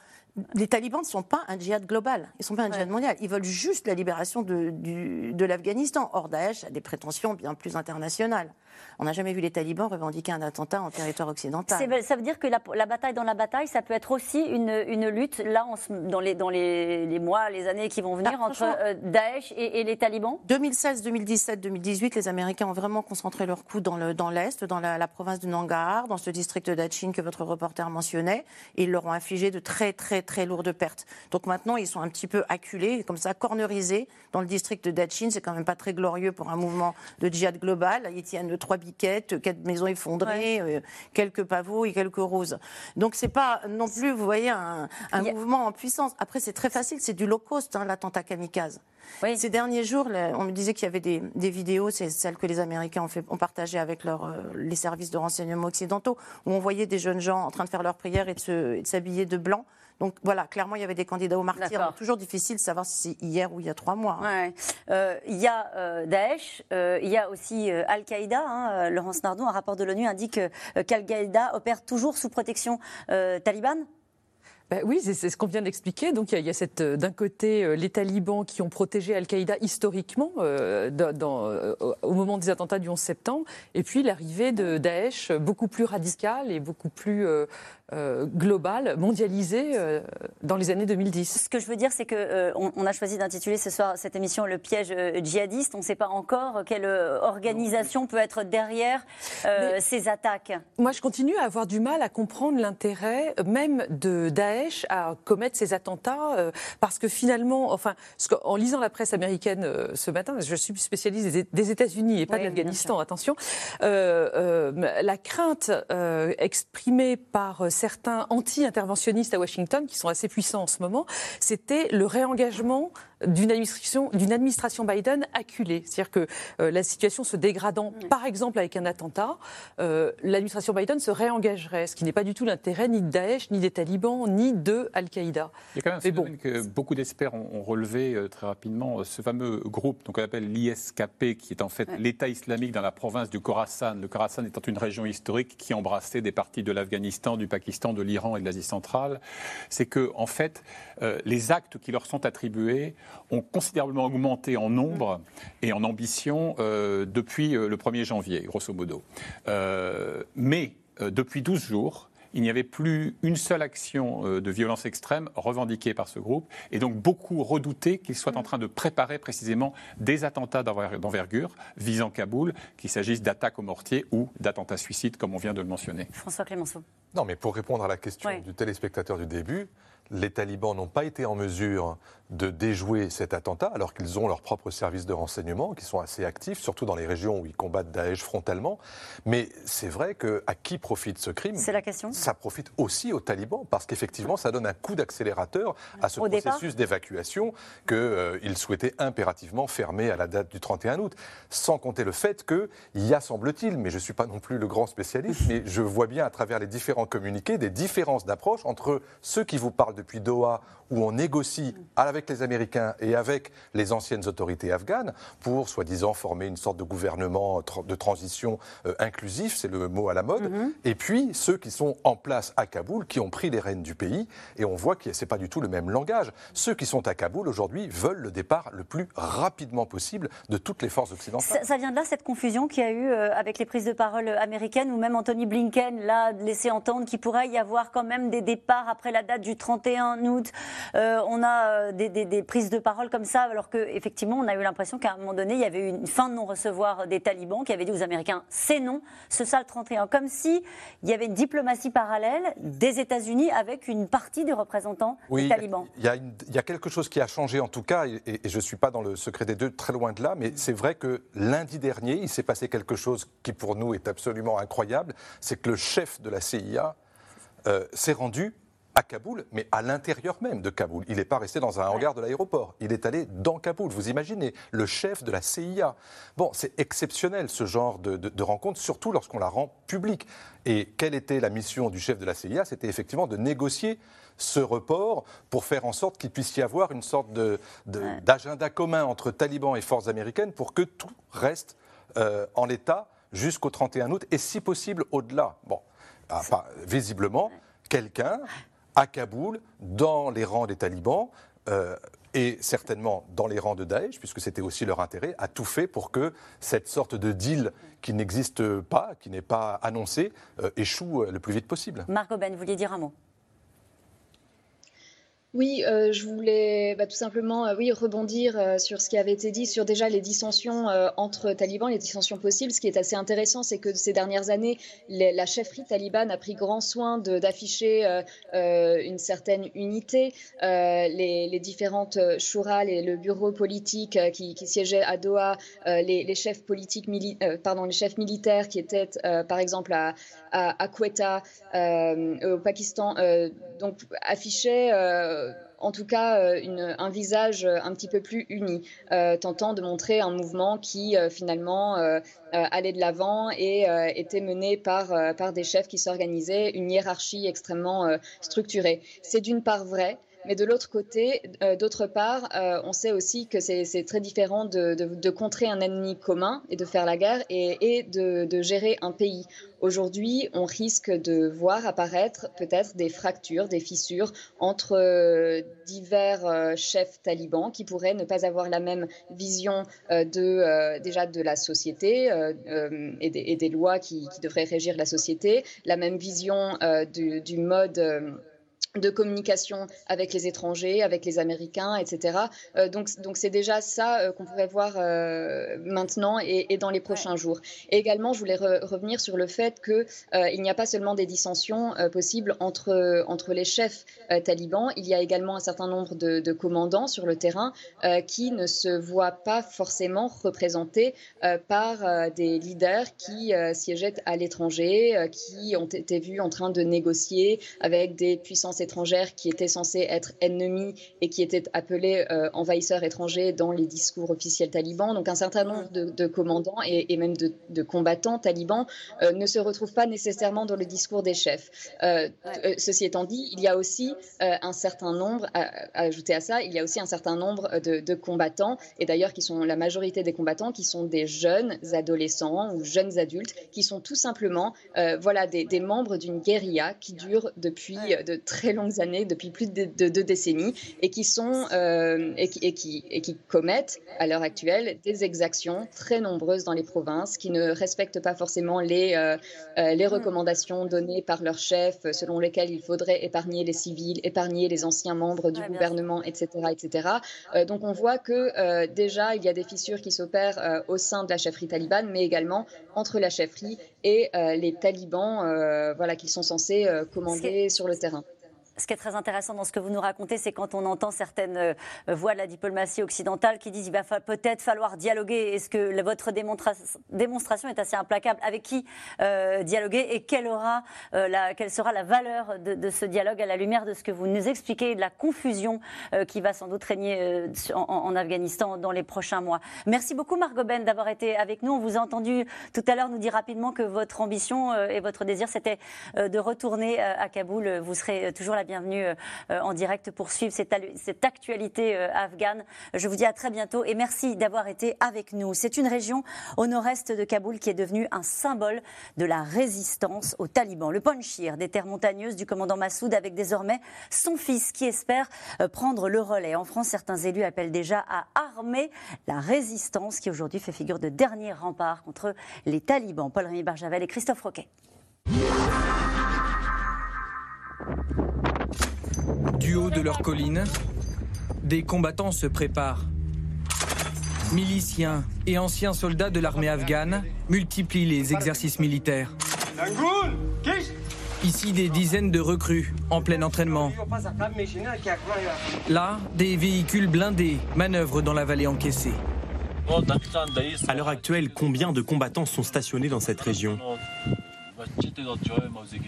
les talibans ne sont pas un djihad global, ils ne sont pas un djihad mondial. Ils veulent juste la libération de, de l'Afghanistan. Or, Daesh a des prétentions bien plus internationales. On n'a jamais vu les talibans revendiquer un attentat en territoire occidental. Ça veut dire que la, bataille dans la bataille, ça peut être aussi une, lutte, là, dans, les, dans les, mois, les années qui vont venir, ah, entre euh, Daesh et, les talibans? 2016, 2017, 2018, les Américains ont vraiment concentré leurs coups dans l'Est, dans, dans la, province de Nangarhar, dans ce district d'Achin que votre reporter mentionnait, et ils leur ont infligé de très, très, très lourdes pertes. Donc maintenant, ils sont un petit peu acculés, comme ça, cornerisés dans le district de Dachin. C'est quand même pas très glorieux pour un mouvement de djihad global. Ils tiennent trois biquettes, quatre maisons effondrées, euh, quelques pavots et quelques roses. Donc c'est pas non plus, vous voyez, un, mouvement en puissance. Après, c'est très facile, c'est du low cost, hein, l'attentat kamikaze. Ces derniers jours, on me disait qu'il y avait des, vidéos, c'est celles que les Américains ont, fait, ont partagées avec leur, euh, les services de renseignement occidentaux, où on voyait des jeunes gens en train de faire leur prière et de s'habiller de blanc donc voilà, clairement, il y avait des candidats au martyr. Toujours difficile de savoir si c'est hier ou il y a trois mois. Euh, il y a euh, Daesh, euh, il y a aussi Al-Qaïda. Hein, Laurence Nardon, un rapport de l'ONU indique qu'Al-Qaïda opère toujours sous protection talibane bah oui, c'est ce qu'on vient d'expliquer. Donc il y a, cette d'un côté les talibans qui ont protégé Al-Qaïda historiquement dans, au moment des attentats du 11 septembre, et puis l'arrivée de Daesh beaucoup plus radical et beaucoup plus euh, globale, mondialisée euh, dans les années 2010. Ce que je veux dire, c'est que euh, on, a choisi d'intituler ce soir cette émission Le piège djihadiste. On ne sait pas encore quelle organisation peut être derrière ces attaques. Moi, je continue à avoir du mal à comprendre l'intérêt même de Daesh à commettre ces attentats, parce que finalement, enfin, en lisant la presse américaine ce matin, je suis spécialiste des États-Unis et pas de l'Afghanistan, attention, la crainte exprimée par certains anti-interventionnistes à Washington, qui sont assez puissants en ce moment, c'était le réengagement d'une administration, d'une administration Biden acculée. C'est-à-dire que euh, la situation se dégradant, par exemple avec un attentat, euh, l'administration Biden se réengagerait, ce qui n'est pas du tout l'intérêt ni de Daesh, ni des talibans, ni de Al-Qaïda. Il y a quand même un phénomène que beaucoup d'experts ont, relevé euh, très rapidement, ce fameux groupe qu'on appelle l'ISKP, qui est en fait l'État islamique dans la province du Khorasan. Le Khorasan étant une région historique qui embrassait des parties de l'Afghanistan, du Pakistan, de l'Iran et de l'Asie centrale. C'est que, en fait, les actes qui leur sont attribués ont considérablement augmenté en nombre et en ambition euh, depuis euh, le 1er janvier, grosso modo. Euh, mais depuis 12 jours, il n'y avait plus une seule action de violence extrême revendiquée par ce groupe, et donc beaucoup redoutaient qu'il soit en train de préparer précisément des attentats d'envergure visant Kaboul, qu'il s'agisse d'attaques au mortier ou d'attentats suicides, comme on vient de le mentionner. François Clémenceau. Non, mais pour répondre à la question du téléspectateur du début, les talibans n'ont pas été en mesure de déjouer cet attentat, alors qu'ils ont leurs propres services de renseignement, qui sont assez actifs, surtout dans les régions où ils combattent Daesh frontalement. Mais c'est vrai que à qui profite ce crime C'est la question. Ça profite aussi aux talibans, parce qu'effectivement, ça donne un coup d'accélérateur à ce processus d'évacuation qu'ils euh, souhaitaient impérativement fermer à la date du 31 août. Sans compter le fait qu'il y a, semble-t-il, mais je ne suis pas non plus le grand spécialiste, mais je vois bien à travers les différents communiqués des différences d'approche entre ceux qui vous parlent depuis Doha, où on négocie avec les Américains et avec les anciennes autorités afghanes pour, soi-disant, former une sorte de gouvernement de transition euh, inclusif, c'est le mot à la mode, mm-hmm. et puis ceux qui sont en place à Kaboul, qui ont pris les rênes du pays, et on voit que ce n'est pas du tout le même langage. Ceux qui sont à Kaboul aujourd'hui veulent le départ le plus rapidement possible de toutes les forces occidentales. Ça, vient de là, cette confusion qu'il y a eu euh, avec les prises de parole américaines, ou même Anthony Blinken l'a laissé entendre qu'il pourrait y avoir quand même des départs après la date du 31 août. Euh, on a euh, des, prises de parole comme ça, alors qu'effectivement, on a eu l'impression qu'à un moment donné, il y avait eu une fin de non-recevoir des talibans qui avaient dit aux Américains c'est non, ce sale 31. Comme si il y avait une diplomatie parallèle des États-Unis avec une partie des représentants des talibans. Il y, a quelque chose qui a changé en tout cas, et, je ne suis pas dans le secret des deux, très loin de là, mais c'est vrai que lundi dernier, il s'est passé quelque chose qui pour nous est absolument incroyable, c'est que le chef de la CIA euh, s'est rendu à Kaboul, mais à l'intérieur même de Kaboul. Il n'est pas resté dans un hangar de l'aéroport. Il est allé dans Kaboul. Vous imaginez, le chef de la CIA. Bon, c'est exceptionnel ce genre de, rencontre, surtout lorsqu'on la rend publique. Et quelle était la mission du chef de la CIA C'était effectivement de négocier ce report pour faire en sorte qu'il puisse y avoir une sorte d'agenda commun entre talibans et forces américaines pour que tout reste euh, en l'état jusqu'au 31 août et si possible au-delà. Bon, ah, visiblement, quelqu'un à Kaboul, dans les rangs des talibans, euh, et certainement dans les rangs de Daesh, puisque c'était aussi leur intérêt, a tout fait pour que cette sorte de deal qui n'existe pas, qui n'est pas annoncé, euh, échoue le plus vite possible. Marc Aubin, vous vouliez dire un mot? Oui, euh, je voulais bah, tout simplement euh, oui, rebondir euh, sur ce qui avait été dit sur déjà les dissensions entre talibans, les dissensions possibles. Ce qui est assez intéressant, c'est que ces dernières années, la chefferie talibane a pris grand soin d'afficher une certaine unité. Les, différentes shuras, et le bureau politique qui, siégeait à Doha, les, chefs politiques, pardon, les chefs militaires qui étaient par exemple à, à, Quetta, au Pakistan, donc affichaient en tout cas euh, un visage euh, un petit peu plus uni, euh, tentant de montrer un mouvement qui finalement allait de l'avant et était mené par, par des chefs qui s'organisaient, une hiérarchie extrêmement structurée. C'est d'une part vrai, mais de l'autre côté, euh, d'autre part, euh, on sait aussi que c'est très différent de, contrer un ennemi commun et de faire la guerre et, de, gérer un pays. Aujourd'hui, on risque de voir apparaître peut-être des fractures, des fissures entre euh, divers chefs talibans qui pourraient ne pas avoir la même vision déjà de la société et des, lois qui, devraient régir la société, la même vision du mode de communication avec les étrangers, avec les Américains, etc. Euh, donc, donc c'est déjà ça euh, qu'on pourrait voir euh, maintenant et, dans les prochains jours. Et également, je voulais revenir sur le fait que il n'y a pas seulement des dissensions possibles entre entre les chefs talibans, il y a également un certain nombre de, de commandants sur le terrain qui ne se voient pas forcément représentés par des leaders qui siégeaient à l'étranger, qui ont été vus en train de négocier avec des puissances étrangères étrangère qui était censée être ennemie et qui était appelée envahisseur étranger dans les discours officiels talibans. Donc un certain nombre de, commandants et, même de, combattants talibans ne se retrouvent pas nécessairement dans le discours des chefs. ceci étant dit, il y a aussi un certain nombre, à, ajouter à ça, il y a aussi un certain nombre de, de combattants, et d'ailleurs qui sont la majorité des combattants, qui sont des jeunes adolescents ou jeunes adultes, qui sont tout simplement euh, voilà, des, membres d'une guérilla qui dure depuis euh, de très longues années, depuis plus de, deux décennies, et qui, sont, euh, et, qui, et, qui, et qui commettent à l'heure actuelle des exactions très nombreuses dans les provinces, qui ne respectent pas forcément les, les recommandations données par leur chef, selon lesquelles il faudrait épargner les civils, épargner les anciens membres du gouvernement, etc. etc. donc on voit que déjà, il y a des fissures qui s'opèrent au sein de la chefferie talibane, mais également entre la chefferie et euh, les talibans euh, voilà, qui sont censés euh, commander sur le terrain ce qui est très intéressant dans ce que vous nous racontez, c'est quand on entend certaines euh, voix de la diplomatie occidentale qui disent qu'il va peut-être falloir dialoguer. Est-ce que votre démonstration est assez implacable? Avec qui euh, dialoguer? Et quelle, aura, euh, quelle sera la valeur de, ce dialogue à la lumière de ce que vous nous expliquez et de la confusion qui va sans doute régner en, Afghanistan dans les prochains mois? Merci beaucoup Margot Ben d'avoir été avec nous. On vous a entendu tout à l'heure nous dire rapidement que votre ambition et votre désir c'était de retourner à Kaboul. Vous serez toujours la bienvenue euh, en direct pour suivre cette, actualité euh, afghane. Je vous dis à très bientôt et merci d'avoir été avec nous. C'est une région au nord-est de Kaboul qui est devenue un symbole de la résistance aux talibans. Le Panchir, des terres montagneuses du commandant Massoud, avec désormais son fils qui espère euh, prendre le relais. En France, certains élus appellent déjà à armer la résistance qui aujourd'hui fait figure de dernier rempart contre les talibans. Paul-Rémy Barjavel et Christophe Roquet. Du haut de leur colline, des combattants se préparent. Miliciens et anciens soldats de l'armée afghane multiplient les exercices militaires. Ici, des dizaines de recrues en plein entraînement. Là, des véhicules blindés manœuvrent dans la vallée encaissée. À l'heure actuelle, combien de combattants sont stationnés dans cette région?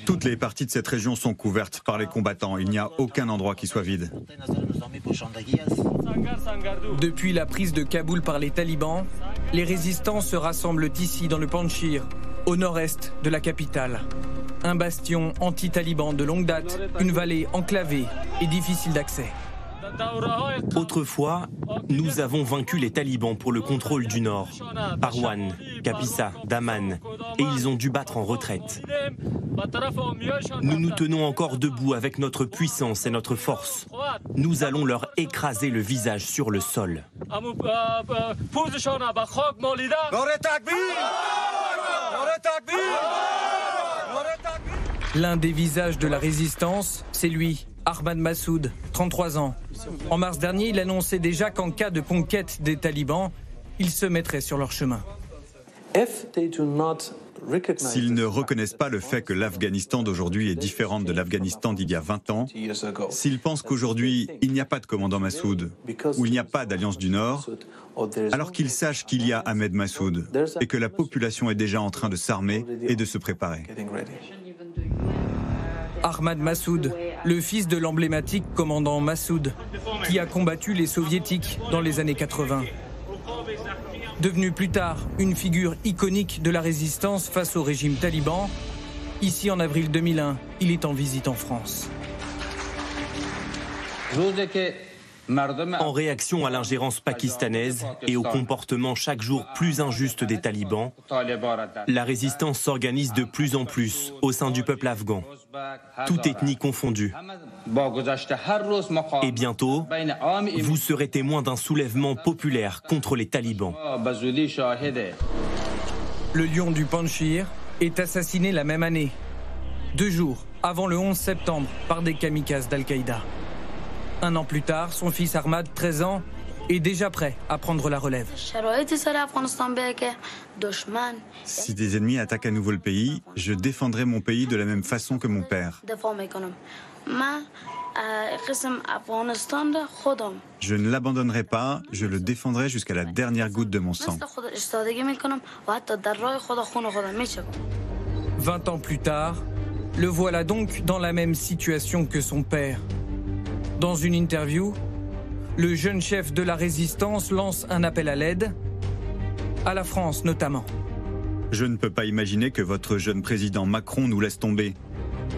Toutes les parties de cette région sont couvertes par les combattants. Il n'y a aucun endroit qui soit vide. Depuis la prise de Kaboul par les talibans, les résistants se rassemblent ici dans le Panchir, au nord-est de la capitale. Un bastion anti-taliban de longue date, une vallée enclavée et difficile d'accès. Autrefois, nous avons vaincu les talibans pour le contrôle du nord, Parwan, Kapisa, Daman, et ils ont dû battre en retraite. Nous nous tenons encore debout avec notre puissance et notre force. Nous allons leur écraser le visage sur le sol. L'un des visages de la résistance, c'est lui, Ahmad Massoud, 33 ans. En mars dernier, il annonçait déjà qu'en cas de conquête des talibans, il se mettrait sur leur chemin. S'ils ne reconnaissent pas le fait que l'Afghanistan d'aujourd'hui est différente de l'Afghanistan d'il y a 20 ans, s'ils pensent qu'aujourd'hui il n'y a pas de commandant Massoud, ou il n'y a pas d'alliance du Nord, alors qu'ils sachent qu'il y a Ahmed Massoud et que la population est déjà en train de s'armer et de se préparer. Ahmad Massoud, le fils de l'emblématique commandant Massoud, qui a combattu les soviétiques dans les années 80. Devenu plus tard une figure iconique de la résistance face au régime taliban, ici en avril 2001, il est en visite en France. En réaction à l'ingérence pakistanaise et au comportement chaque jour plus injuste des talibans, la résistance s'organise de plus en plus au sein du peuple afghan, toute ethnie confondue. Et bientôt, vous serez témoin d'un soulèvement populaire contre les talibans. Le lion du Panchir est assassiné la même année, deux jours avant le 11 septembre, par des kamikazes d'Al-Qaïda. Un an plus tard, son fils Ahmad, 13 ans, est déjà prêt à prendre la relève. Si des ennemis attaquent à nouveau le pays, je défendrai mon pays de la même façon que mon père. Je ne l'abandonnerai pas, je le défendrai jusqu'à la dernière goutte de mon sang. 20 ans plus tard, Le voilà donc dans la même situation que son père. Dans une interview, le jeune chef de la résistance lance un appel à l'aide, à la France notamment. Je ne peux pas imaginer que votre jeune président Macron nous laisse tomber.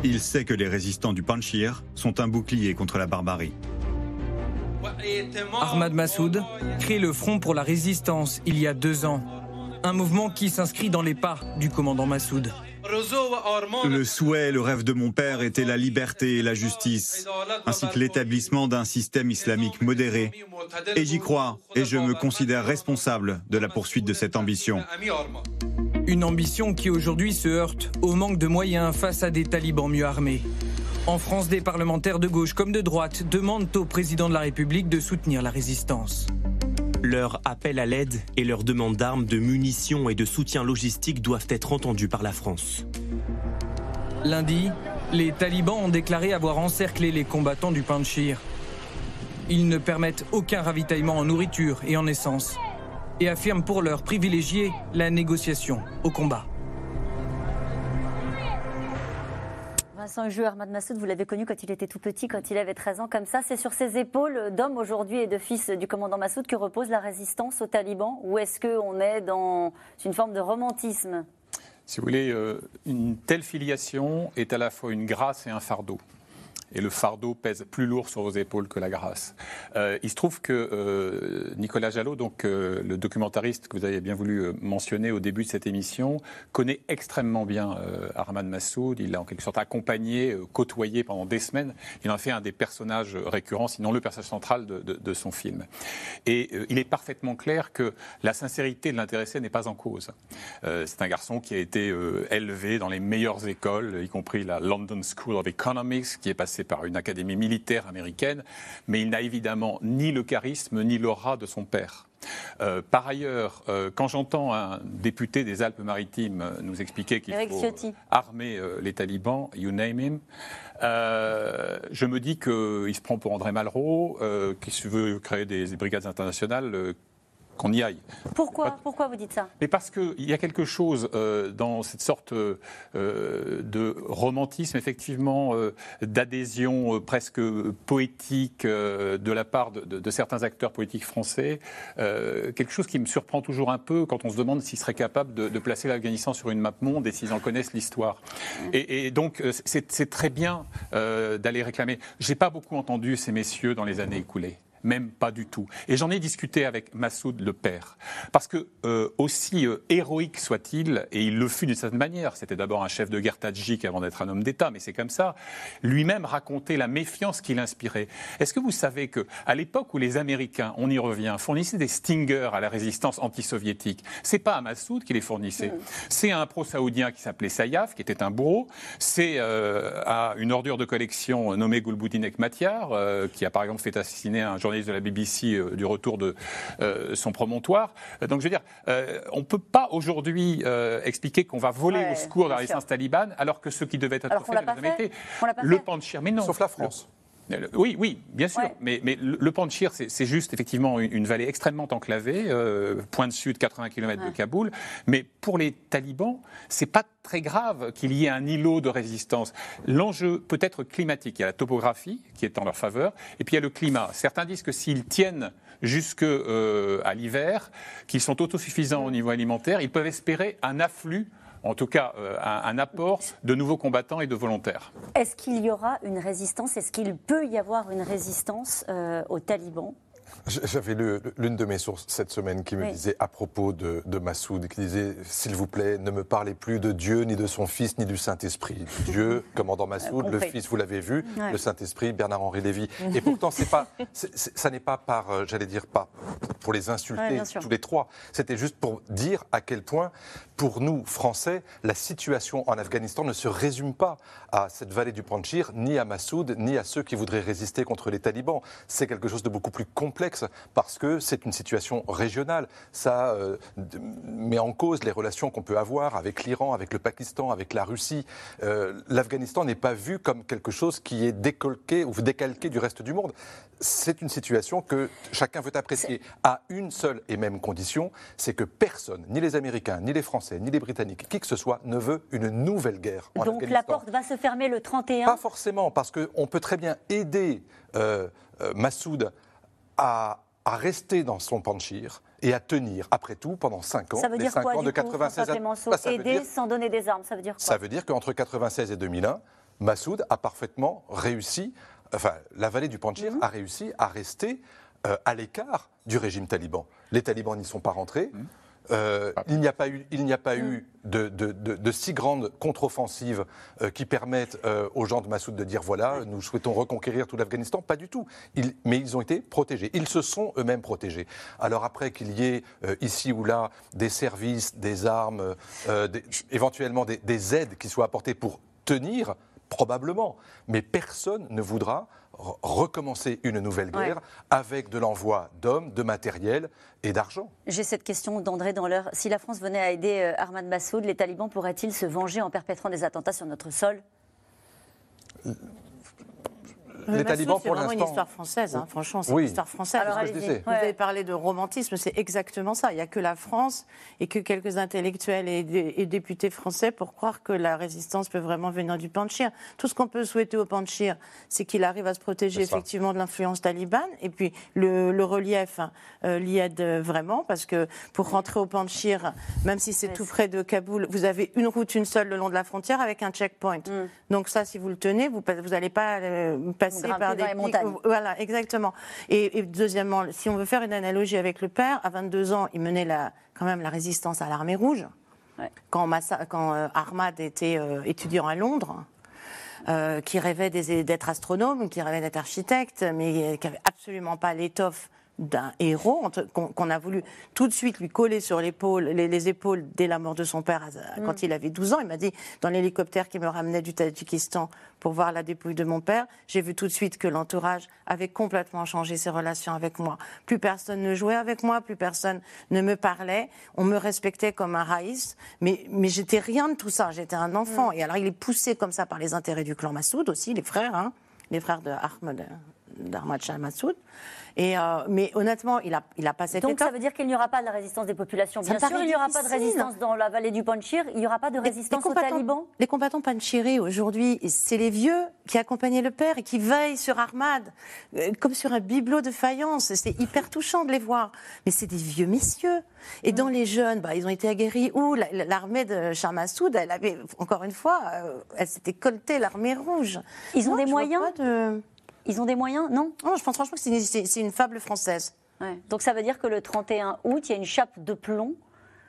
Il sait que les résistants du Panchir sont un bouclier contre la barbarie. Ahmad Massoud crée le Front pour la résistance il y a deux ans. Un mouvement qui s'inscrit dans les pas du commandant Massoud. Le souhait, le rêve de mon père était la liberté et la justice, ainsi que l'établissement d'un système islamique modéré. Et j'y crois, et je me considère responsable de la poursuite de cette ambition. Une ambition qui aujourd'hui se heurte au manque de moyens face à des talibans mieux armés. En France, des parlementaires de gauche comme de droite demandent au président de la République de soutenir la résistance. Leur appel à l'aide et leur demande d'armes, de munitions et de soutien logistique doivent être entendus par la France. Lundi, les talibans ont déclaré avoir encerclé les combattants du Panchir. Ils ne permettent aucun ravitaillement en nourriture et en essence et affirment pour leur privilégier la négociation au combat. Vincent Huju, Ahmad Massoud, vous l'avez connu quand il était tout petit, quand il avait 13 ans, comme ça. C'est sur ses épaules d'homme aujourd'hui et de fils du commandant Massoud que repose la résistance aux talibans Ou est-ce qu'on est dans une forme de romantisme? Si vous voulez, euh, une telle filiation est à la fois une grâce et un fardeau et le fardeau pèse plus lourd sur vos épaules que la grâce. Euh, il se trouve que euh, Nicolas Jallot, donc euh, le documentariste que vous avez bien voulu mentionner au début de cette émission, connaît extrêmement bien Armand Massoud. Il l'a en quelque sorte accompagné, côtoyé pendant des semaines. Il en a fait un des personnages récurrents, sinon le personnage central de, de son film. Et il est parfaitement clair que la sincérité de l'intéressé n'est pas en cause. C'est un garçon qui a été élevé dans les meilleures écoles, y compris la London School of Economics, qui est passé par une académie militaire américaine, mais il n'a évidemment ni le charisme ni l'aura de son père. Euh, par ailleurs, euh, quand j'entends un député des Alpes-Maritimes nous expliquer qu'il faut armer euh, les talibans, you name him, je me dis qu'il se prend pour André Malraux, qu'il veut créer des brigades internationales qu'on y aille. Pourquoi Pourquoi vous dites ça? Mais parce qu'il y a quelque chose euh, dans cette sorte euh, de romantisme, effectivement, euh, d'adhésion presque poétique de la part de, certains acteurs politiques français. quelque chose qui me surprend toujours un peu quand on se demande s'ils seraient capables de, placer l'Afghanistan sur une map monde et s'ils en connaissent l'histoire. Et, et, donc, c'est très bien d'aller réclamer. J'ai pas beaucoup entendu ces messieurs dans les années écoulées même pas du tout. Et j'en ai discuté avec Massoud le père, parce que euh, aussi euh, héroïque soit-il, et il le fut d'une certaine manière, c'était d'abord un chef de guerre tadjik avant d'être un homme d'État, mais c'est comme ça, lui-même racontait la méfiance qu'il inspirait. Est-ce que vous savez que à l'époque où les Américains, on y revient, fournissaient des Stingers à la résistance anti-soviétique, c'est pas à Massoud qui les fournissait, c'est à un pro-saoudien qui s'appelait Sayaf, qui était un bourreau, c'est euh, à une ordure de collection nommée Gulbuddin Ekmatyar, qui a par exemple fait assassiner un journaliste de la BBC euh, du retour de euh, son promontoire. Euh, donc je veux dire, on ne peut pas aujourd'hui expliquer qu'on va voler au secours de la résistance talibane alors que ce qui devait être fait n'a jamais été. Le Panchir, mais non. Sauf la France. Oui, oui, bien sûr. Mais, mais, le Panchir, c'est juste effectivement une, vallée extrêmement enclavée, euh, pointe sud, 80 km de Kaboul. Mais pour les talibans, c'est pas très grave qu'il y ait un îlot de résistance. L'enjeu peut être climatique. Il y a la topographie qui est en leur faveur, et puis il y a le climat. Certains disent que s'ils tiennent jusqu'à euh, l'hiver, qu'ils sont autosuffisants au niveau alimentaire, ils peuvent espérer un afflux en tout cas euh, un, apport de nouveaux combattants et de volontaires. Est-ce qu'il y aura une résistance? Est-ce qu'il peut y avoir une résistance euh, aux talibans? J'avais lu l'une de mes sources cette semaine qui me disait à propos de, de Massoud, qui disait S'il vous plaît, ne me parlez plus de Dieu, ni de son Fils, ni du Saint-Esprit. Dieu, commandant Massoud, le Fils, vous l'avez vu, le Saint-Esprit, Bernard-Henri Lévy. Et pourtant, c'est pas, ça n'est pas par, euh, j'allais dire, pas pour les insulter tous les trois. C'était juste pour dire à quel point, pour nous, Français, la situation en Afghanistan ne se résume pas à cette vallée du Panchir, ni à Massoud, ni à ceux qui voudraient résister contre les talibans. C'est quelque chose de beaucoup plus complexe complexe parce que c'est une situation régionale. Ça euh, met en cause les relations qu'on peut avoir avec l'Iran, avec le Pakistan, avec la Russie. Euh, L'Afghanistan n'est pas vu comme quelque chose qui est décolqué ou décalqué du reste du monde. C'est une situation que chacun veut apprécier à une seule et même condition, c'est que personne, ni les Américains, ni les Français, ni les Britanniques, qui que ce soit, ne veut une nouvelle guerre. En Donc la porte va se fermer le 31 Pas forcément, parce qu'on peut très bien aider euh, euh, Massoud à, à, rester dans son panchir et à tenir, après tout, pendant 5 ans. Ça veut dire 5 quoi, ans de coup, 96 François à... Bah, ça veut Aider dire- sans donner des armes, ça veut dire quoi? Ça veut dire qu'entre 96 et 2001, Massoud a parfaitement réussi, enfin, la vallée du Panjshir Mhm. a réussi à rester euh, à l'écart du régime taliban. Les talibans n'y sont pas rentrés. Mhm. Euh, il n'y a pas eu, il n'y a pas Mhm. eu de, de- de- de si grande contre-offensive euh, qui permettent euh, aux gens de Massoud de dire voilà, nous souhaitons reconquérir tout l'Afghanistan. Pas du tout. Ils- mais ils ont été protégés. Ils se sont eux-mêmes protégés. Alors après qu'il y ait euh, ici ou là des services, des armes, euh, des- éventuellement des, des aides qui soient apportées pour tenir, probablement. Mais personne ne voudra re- recommencer une nouvelle Ouais. guerre avec de l'envoi d'hommes, de matériel et d'argent. J'ai cette question d'André dans l'heure. Si la France venait à aider euh, Ahmad Massoud, les talibans pourraient-ils se venger en perpétrant des attentats sur notre sol? Les Massoud, talibans, c'est une histoire française, hein. franchement, c'est Oui. une histoire française. Alors, C'est ce que je disais. Vous avez parlé de romantisme, c'est exactement ça. Il n'y a que la France et que quelques intellectuels et, dé- et députés français pour croire que la résistance peut vraiment venir du Panchir. Tout ce qu'on peut souhaiter au Panchir, c'est qu'il arrive à se protéger effectivement de l'influence talibane. Et puis le, le relief hein, euh, l'y aide vraiment parce que pour rentrer au Panchir, même si c'est tout près de Kaboul, vous avez une route, une seule le long de la frontière avec un checkpoint. Mm. Donc ça, si vous le tenez, vous n'allez pas euh, passer Grimper par des montagnes. voilà, exactement. Et, et deuxièmement, si on veut faire une analogie avec le père, à 22 ans, il menait la, quand même la résistance à l'armée rouge. Ouais. Quand, Massa- quand euh, Ahmad était euh, étudiant à Londres, euh, qui rêvait d'être astronome, qui rêvait d'être architecte, mais qui n'avait absolument pas l'étoffe d'un héros qu'on a voulu tout de suite lui coller sur l'épaule, les, les épaules dès la mort de son père à- Mm. quand il avait 12 ans. Il m'a dit dans l'hélicoptère qui me ramenait du Tadjikistan pour voir la dépouille de mon père, j'ai vu tout de suite que l'entourage avait complètement changé ses relations avec moi. Plus personne ne jouait avec moi, plus personne ne me parlait. On me respectait comme un raïs, mais, mais j'étais rien de tout ça. J'étais un enfant. Et alors il est poussé comme ça par les intérêts du clan Massoud aussi, les frères, hein, les frères de Ahmed, d'Ahmad Shah Massoud. Et euh, mais honnêtement, il a, il a pas cette Donc ça veut dire qu'il n'y aura pas de la résistance des populations. Bien sûr, il n'y aura pas de résistance dans la vallée du Panchir, il n'y aura pas de Les- résistance les aux combattants- talibans Les combattants panchirés aujourd'hui, c'est les vieux qui accompagnaient le père et qui veillent sur Ahmad, euh, comme sur un bibelot de faïence. C'est hyper touchant de les voir. Mais c'est des vieux messieurs. Et dans les jeunes, bah, ils ont été aguerris où La- la- L'armée de Shah Massoud, elle avait, encore une fois, euh, elle s'était coltée l'armée rouge. Ils ont Non, des moyens de- Ils ont des moyens Non? Non, je pense franchement que c'est une, une fable française. Ouais. Donc ça veut dire que le 31 août, il y a une chape de plomb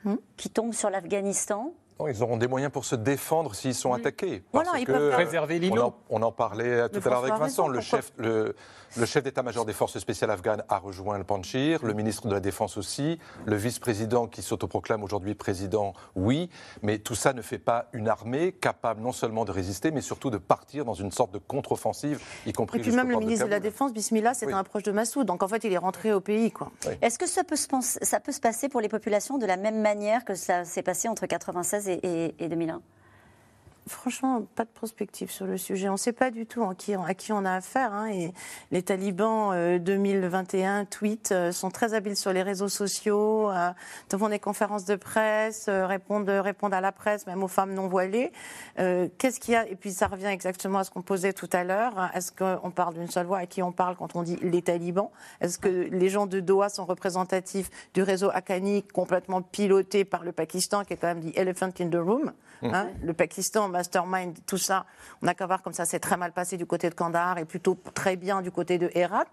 Hmm? qui tombe sur l'Afghanistan. Non, ils auront des moyens pour se défendre s'ils sont attaqués. Parce Voilà, ils que, peuvent Préserver on l'îlot. en, on en parlait tout à l'heure avec Vincent. Le chef, le, le chef d'état-major des forces spéciales afghanes a rejoint le Panchir, le ministre de la Défense aussi, le vice-président qui s'autoproclame aujourd'hui président, oui. Mais tout ça ne fait pas une armée capable non seulement de résister, mais surtout de partir dans une sorte de contre-offensive, y compris Et puis même le de ministre de la. Défense, Bismillah, Oui. un proche de Massoud. Donc en fait, il est rentré au pays. Quoi. Est-ce que ça peut, se penser- ça peut se passer pour les populations de la même manière que ça s'est passé entre 96 et, et- et 2001 Franchement, pas de prospective sur le sujet. On ne sait pas du tout en qui, à qui on a affaire. hein. Et les talibans euh, 2021 tweet euh, sont très habiles sur les réseaux sociaux, euh, devant des conférences de presse, euh, répondent, répondent à la presse, même aux femmes non voilées. Euh, Qu'est-ce qu'il y a? Et puis ça revient exactement à ce qu'on posait tout à l'heure. Est-ce qu'on parle d'une seule voix? À qui on parle quand on dit les talibans? Est-ce que les gens de Doha sont représentatifs du réseau Haqqani complètement piloté par le Pakistan, qui est quand même dit elephant in the room hein? Le Pakistan, mastermind, tout ça. On n'a qu'à voir comme ça, c'est très mal passé du côté de Kandahar et plutôt très bien du côté de Herat.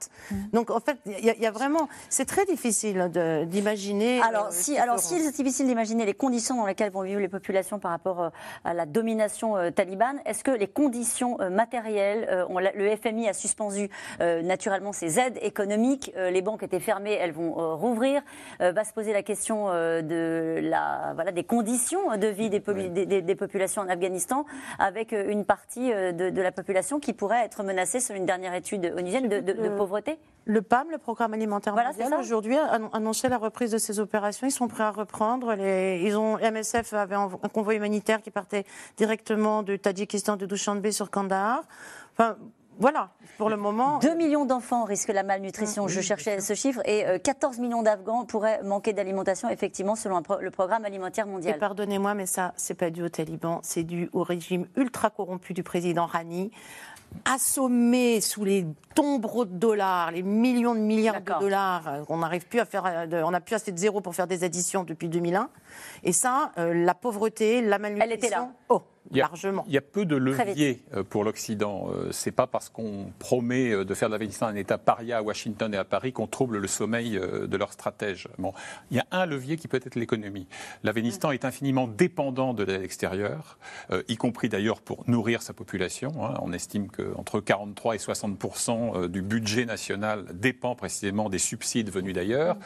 Donc en fait, il y, a- y a vraiment, c'est très difficile d'imaginer. Alors, euh, si, alors si c'est difficile d'imaginer les conditions dans lesquelles vont vivre les populations par rapport euh, à la domination euh, talibane, est-ce que les conditions euh, matérielles, euh, on le FMI a suspendu naturellement ses aides économiques, les banques étaient fermées, elles vont rouvrir, va se poser la question de la, voilà, des conditions de vie des, poli- des- des- des populations en Afghanistan. Avec une partie de, la population qui pourrait être menacée, selon une dernière étude onusienne, de, pauvreté le PAM, le Programme alimentaire mondial, aujourd'hui a annoncé la reprise de ces opérations. Ils sont prêts à reprendre. Les, ils ont, MSF avait un, convoi humanitaire qui partait directement du Tadjikistan, de Dushanbe sur Kandahar. Enfin, voilà, pour le moment. 2 millions d'enfants risquent la malnutrition, je cherchais ce chiffre, et 14 euh, millions d'Afghans pourraient manquer d'alimentation, effectivement, selon le programme alimentaire mondial. Et pardonnez-moi, mais ça, c'est pas dû aux talibans, c'est dû au régime ultra corrompu du président Rani, assommé sous les tombereaux de dollars, les millions de milliards de dollars. Euh, on n'arrive plus à faire, euh, on n'a plus assez de zéro pour faire des additions depuis 2001. Et ça, la pauvreté, la malnutrition. Elle était là. Oh. Il y, a, il y a peu de leviers euh, pour l'Occident. Euh, c'est pas parce qu'on promet euh, de faire de l'Afghanistan un État paria à Washington et à Paris qu'on trouble le sommeil de leurs stratèges. Bon, il y a un levier qui peut être l'économie. L'Afghanistan est infiniment dépendant de l'aide extérieure, y compris d'ailleurs pour nourrir sa population. Hein. On estime qu'entre 43 et 60% du budget national dépend précisément des subsides venus d'ailleurs.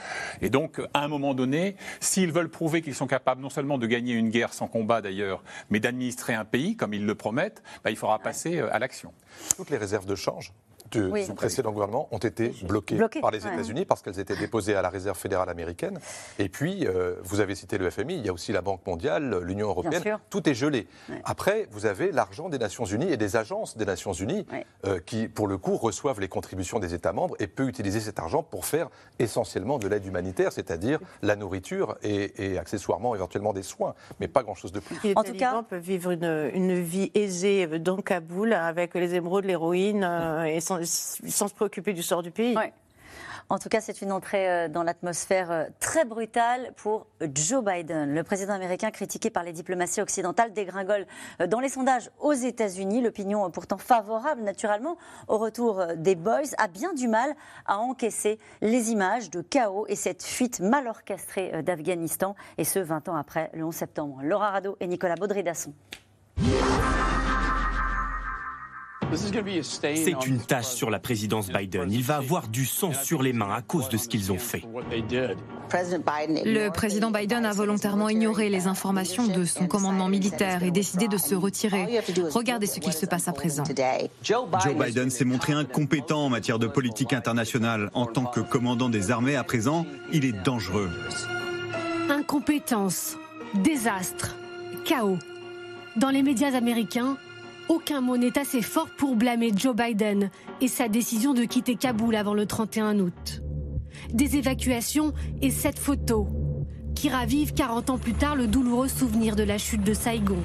Et donc, à un moment donné, s'ils veulent prouver qu'ils sont capables non seulement de gagner une guerre sans combat d'ailleurs, mais d'administrer un pays, comme ils le promettent, bah, il faudra passer euh, à l'action. Toutes les réserves de change du, précédent gouvernement ont été bloquées, par les États-Unis parce qu'elles étaient déposées à la Réserve fédérale américaine. Et puis, euh, vous avez cité le FMI, il y a aussi la Banque mondiale, l'Union européenne. Tout est gelé. Après, vous avez l'argent des Nations Unies et des agences des Nations Unies euh, qui, pour le coup, reçoivent les contributions des États membres et peuvent utiliser cet argent pour faire essentiellement de l'aide humanitaire, c'est-à-dire la nourriture et, accessoirement éventuellement des soins, mais pas grand-chose de plus. en tout cas, peuvent vivre une, une, vie aisée dans Kaboul avec les émeraudes, l'héroïne euh, et sans, sans se préoccuper du sort du pays. En tout cas, c'est une entrée euh, dans l'atmosphère euh, très brutale pour Joe Biden. Le président américain, critiqué par les diplomaties occidentales, dégringole euh, dans les sondages aux États-Unis. L'opinion, pourtant favorable naturellement au retour des Boys, a bien du mal à encaisser les images de chaos et cette fuite mal orchestrée d'Afghanistan, et ce 20 ans après le 11 septembre. Laura Rado et Nicolas Baudry-Dasson. C'est une tâche sur la présidence Biden. Il va avoir du sang sur les mains à cause de ce qu'ils ont fait. Le président Biden a volontairement ignoré les informations de son commandement militaire et décidé de se retirer. Regardez ce qu'il se passe à présent. Joe Biden s'est montré incompétent en matière de politique internationale. En tant que commandant des armées, à présent, il est dangereux. Incompétence, désastre, chaos. Dans les médias américains, aucun mot n'est assez fort pour blâmer Joe Biden et sa décision de quitter Kaboul avant le 31 août. Des évacuations et cette photo qui ravivent 40 ans plus tard le douloureux souvenir de la chute de Saigon.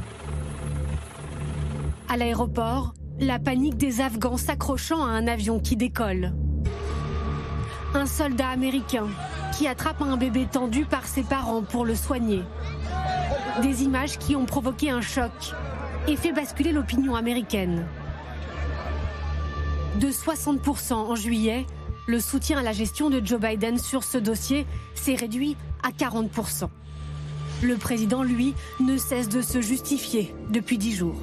À l'aéroport, la panique des Afghans s'accrochant à un avion qui décolle. Un soldat américain qui attrape un bébé tendu par ses parents pour le soigner. Des images qui ont provoqué un choc et fait basculer l'opinion américaine. De 60% en juillet, le soutien à la gestion de Joe Biden sur ce dossier s'est réduit à 40%. Le président, lui, ne cesse de se justifier depuis dix jours.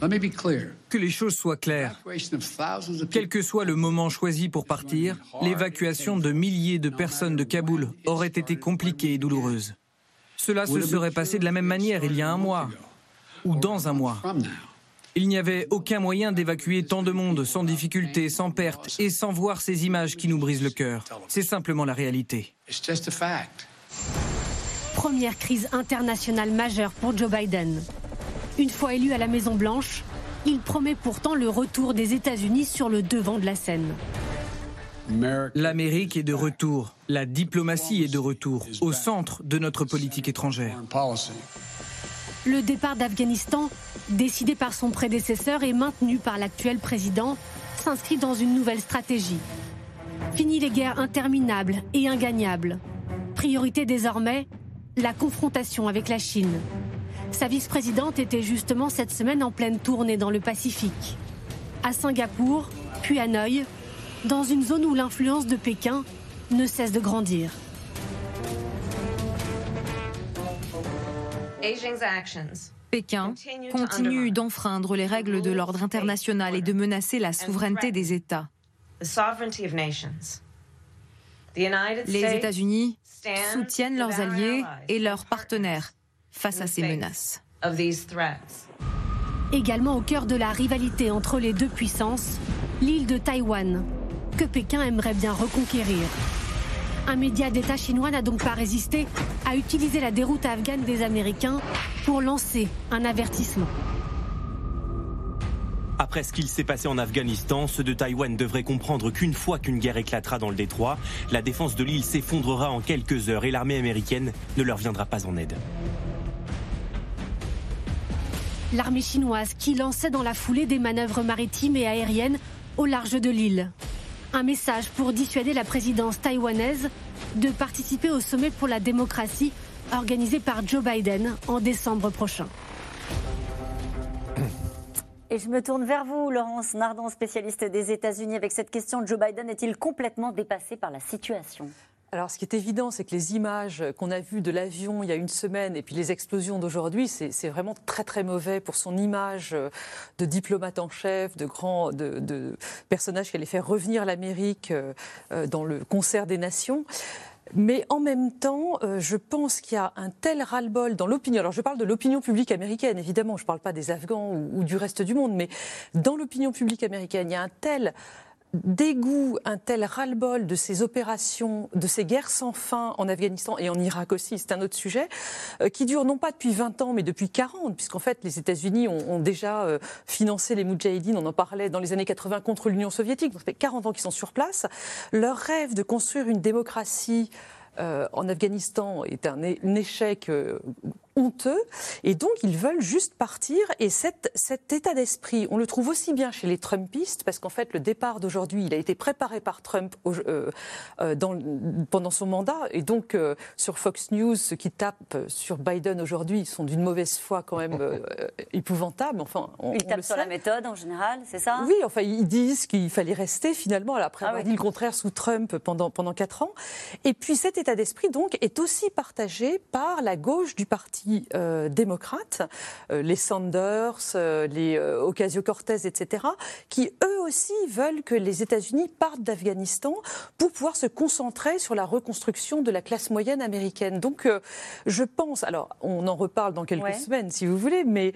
Que les choses soient claires. Quel que soit le moment choisi pour partir, l'évacuation de milliers de personnes de Kaboul aurait été compliquée et douloureuse. Cela se serait passé de la même manière il y a un mois ou dans un mois. Il n'y avait aucun moyen d'évacuer tant de monde sans difficulté, sans perte et sans voir ces images qui nous brisent le cœur. C'est simplement la réalité. Première crise internationale majeure pour Joe Biden. Une fois élu à la Maison-Blanche, il promet pourtant le retour des États-Unis sur le devant de la scène. L'Amérique est de retour, la diplomatie est de retour, au centre de notre politique étrangère. Le départ d'Afghanistan, décidé par son prédécesseur et maintenu par l'actuel président, s'inscrit dans une nouvelle stratégie. Fini les guerres interminables et ingagnables. Priorité désormais, la confrontation avec la Chine. Sa vice-présidente était justement cette semaine en pleine tournée dans le Pacifique. À Singapour, puis à Hanoï, dans une zone où l'influence de Pékin ne cesse de grandir. Pékin continue d'enfreindre les règles de l'ordre international et de menacer la souveraineté des États. Les États-Unis soutiennent leurs alliés et leurs partenaires face à ces menaces. Également au cœur de la rivalité entre les deux puissances, l'île de Taïwan, que Pékin aimerait bien reconquérir. Un média d'État chinois n'a donc pas résisté à utiliser la déroute afghane des Américains pour lancer un avertissement. Après ce qu'il s'est passé en Afghanistan, ceux de Taïwan devraient comprendre qu'une fois qu'une guerre éclatera dans le détroit, la défense de l'île s'effondrera en quelques heures et l'armée américaine ne leur viendra pas en aide. L'armée chinoise qui lançait dans la foulée des manœuvres maritimes et aériennes au large de l'île. Un message pour dissuader la présidence taïwanaise de participer au sommet pour la démocratie organisé par Joe Biden en décembre prochain. Et je me tourne vers vous, Laurence Nardon, spécialiste des États-Unis, avec cette question Joe Biden est-il complètement dépassé par la situation? Alors, ce qui est évident, c'est que les images qu'on a vues de l'avion il y a une semaine et puis les explosions d'aujourd'hui, c'est vraiment très très mauvais pour son image de diplomate en chef, de grand, de, personnage qui allait faire revenir l'Amérique euh, dans le concert des nations. Mais en même temps, euh, je pense qu'il y a un tel ras-le-bol dans l'opinion. Alors, je parle de l'opinion publique américaine, évidemment. Je ne parle pas des Afghans ou, du reste du monde, mais dans l'opinion publique américaine, il y a un tel dégoût, un tel ras-le-bol de ces opérations, de ces guerres sans fin en Afghanistan et en Irak aussi, c'est un autre sujet, euh, qui dure non pas depuis 20 ans, mais depuis 40, puisqu'en fait les États-Unis ont, déjà euh, financé les Moudjahidines, on en parlait dans les années 80 contre l'Union soviétique, ça fait 40 ans qu'ils sont sur place. Leur rêve de construire une démocratie euh, en Afghanistan est un, échec honteux. Et donc ils veulent juste partir. Et cet, cet état d'esprit on le trouve aussi bien chez les Trumpistes parce qu'en fait le départ d'aujourd'hui il a été préparé par Trump euh, euh, dans, pendant son mandat. Et donc euh, sur Fox News ceux qui tapent sur Biden aujourd'hui ils sont d'une mauvaise foi quand même épouvantable. Enfin on, ils tapent sur la méthode en général c'est ça? Oui enfin ils disent qu'il fallait rester finalement. Après ah avoir dit le contraire sous Trump pendant pendant quatre ans. Et puis cet état d'esprit donc est aussi partagé par la gauche du parti euh, démocrates, euh, les Sanders, euh, les Ocasio-Cortez, etc., qui eux aussi veulent que les États-Unis partent d'Afghanistan pour pouvoir se concentrer sur la reconstruction de la classe moyenne américaine. Donc, je pense, alors on en reparle dans quelques semaines si vous voulez, mais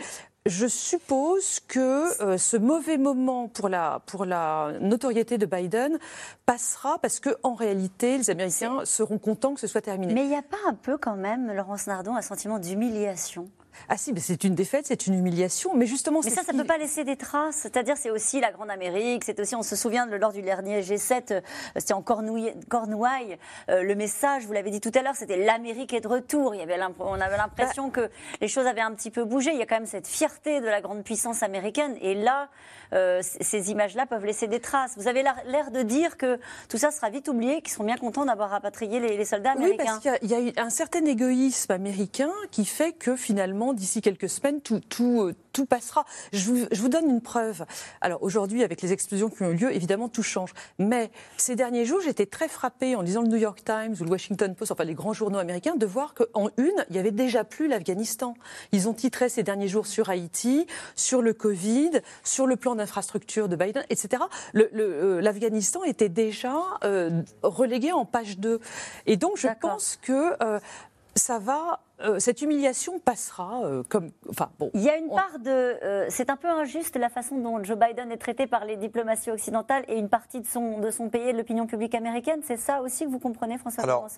je suppose que euh, ce mauvais moment pour la, pour la notoriété de Biden passera parce qu'en réalité, les Américains seront contents que ce soit terminé. Mais il n'y a pas un peu quand même, Laurence Nardon, un sentiment d'humiliation? Ah si, c'est une défaite, c'est une humiliation, mais justement... Mais ça, ça ne peut pas laisser des traces. C'est-à-dire, c'est aussi la Grande Amérique, c'est aussi, on se souvient, lors du dernier G7, euh, c'était en Cornouailles, euh, le message, vous l'avez dit tout à l'heure, c'était l'Amérique est de retour. Il y avait on avait l'impression bah que les choses avaient un petit peu bougé. Il y a quand même cette fierté de la grande puissance américaine. Et là, euh, ces images-là peuvent laisser des traces. Vous avez l'air de dire que tout ça sera vite oublié, qu'ils seront bien contents d'avoir rapatrié les, soldats américains. Oui, parce qu'il y, a un certain égoïsme américain qui fait que finalement, d'ici quelques semaines, tout, tout, euh, tout passera. Je vous, je vous, donne une preuve. Alors aujourd'hui, avec les explosions qui ont eu lieu, évidemment, tout change. Mais ces derniers jours, j'étais très frappée en lisant le New York Times ou le Washington Post, enfin les grands journaux américains, de voir qu'en une, il n'y avait déjà plus l'Afghanistan. Ils ont titré ces derniers jours sur Haïti, sur le Covid, sur le plan d'infrastructure de Biden, etc. Euh, L'Afghanistan était déjà euh, relégué en page 2. Et donc, je pense que euh, ça va euh, cette humiliation passera euh, comme. Enfin, bon, Il y a une part de. Euh, c'est un peu injuste la façon dont Joe Biden est traité par les diplomaties occidentales et une partie de son, de son pays et de l'opinion publique américaine. C'est ça aussi que vous comprenez, François Alors,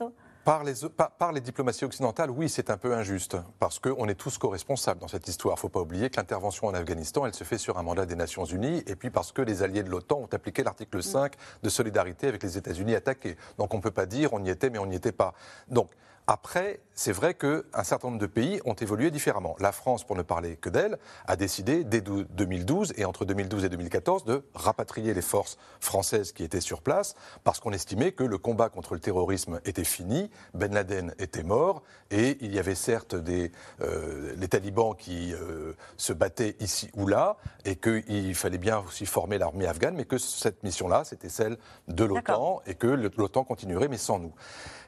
par les, par, les, diplomaties occidentales, oui, c'est un peu injuste, parce qu'on est tous co-responsables dans cette histoire. Il ne faut pas oublier que l'intervention en Afghanistan, elle se fait sur un mandat des Nations Unies, et puis parce que les alliés de l'OTAN ont appliqué l'article 5 de solidarité avec les États-Unis attaqués. Donc on ne peut pas dire on y était, mais on n'y était pas. Donc après, c'est vrai qu'un certain nombre de pays ont évolué différemment. La France, pour ne parler que d'elle, a décidé dès 2012 et entre 2012 et 2014 de rapatrier les forces françaises qui étaient sur place parce qu'on estimait que le combat contre le terrorisme était fini, Ben Laden était mort et il y avait certes des, euh, les talibans qui euh, se battaient ici ou là et qu'il fallait bien aussi former l'armée afghane, mais que cette mission-là, c'était celle de l'OTAN et que l'OTAN continuerait, mais sans nous.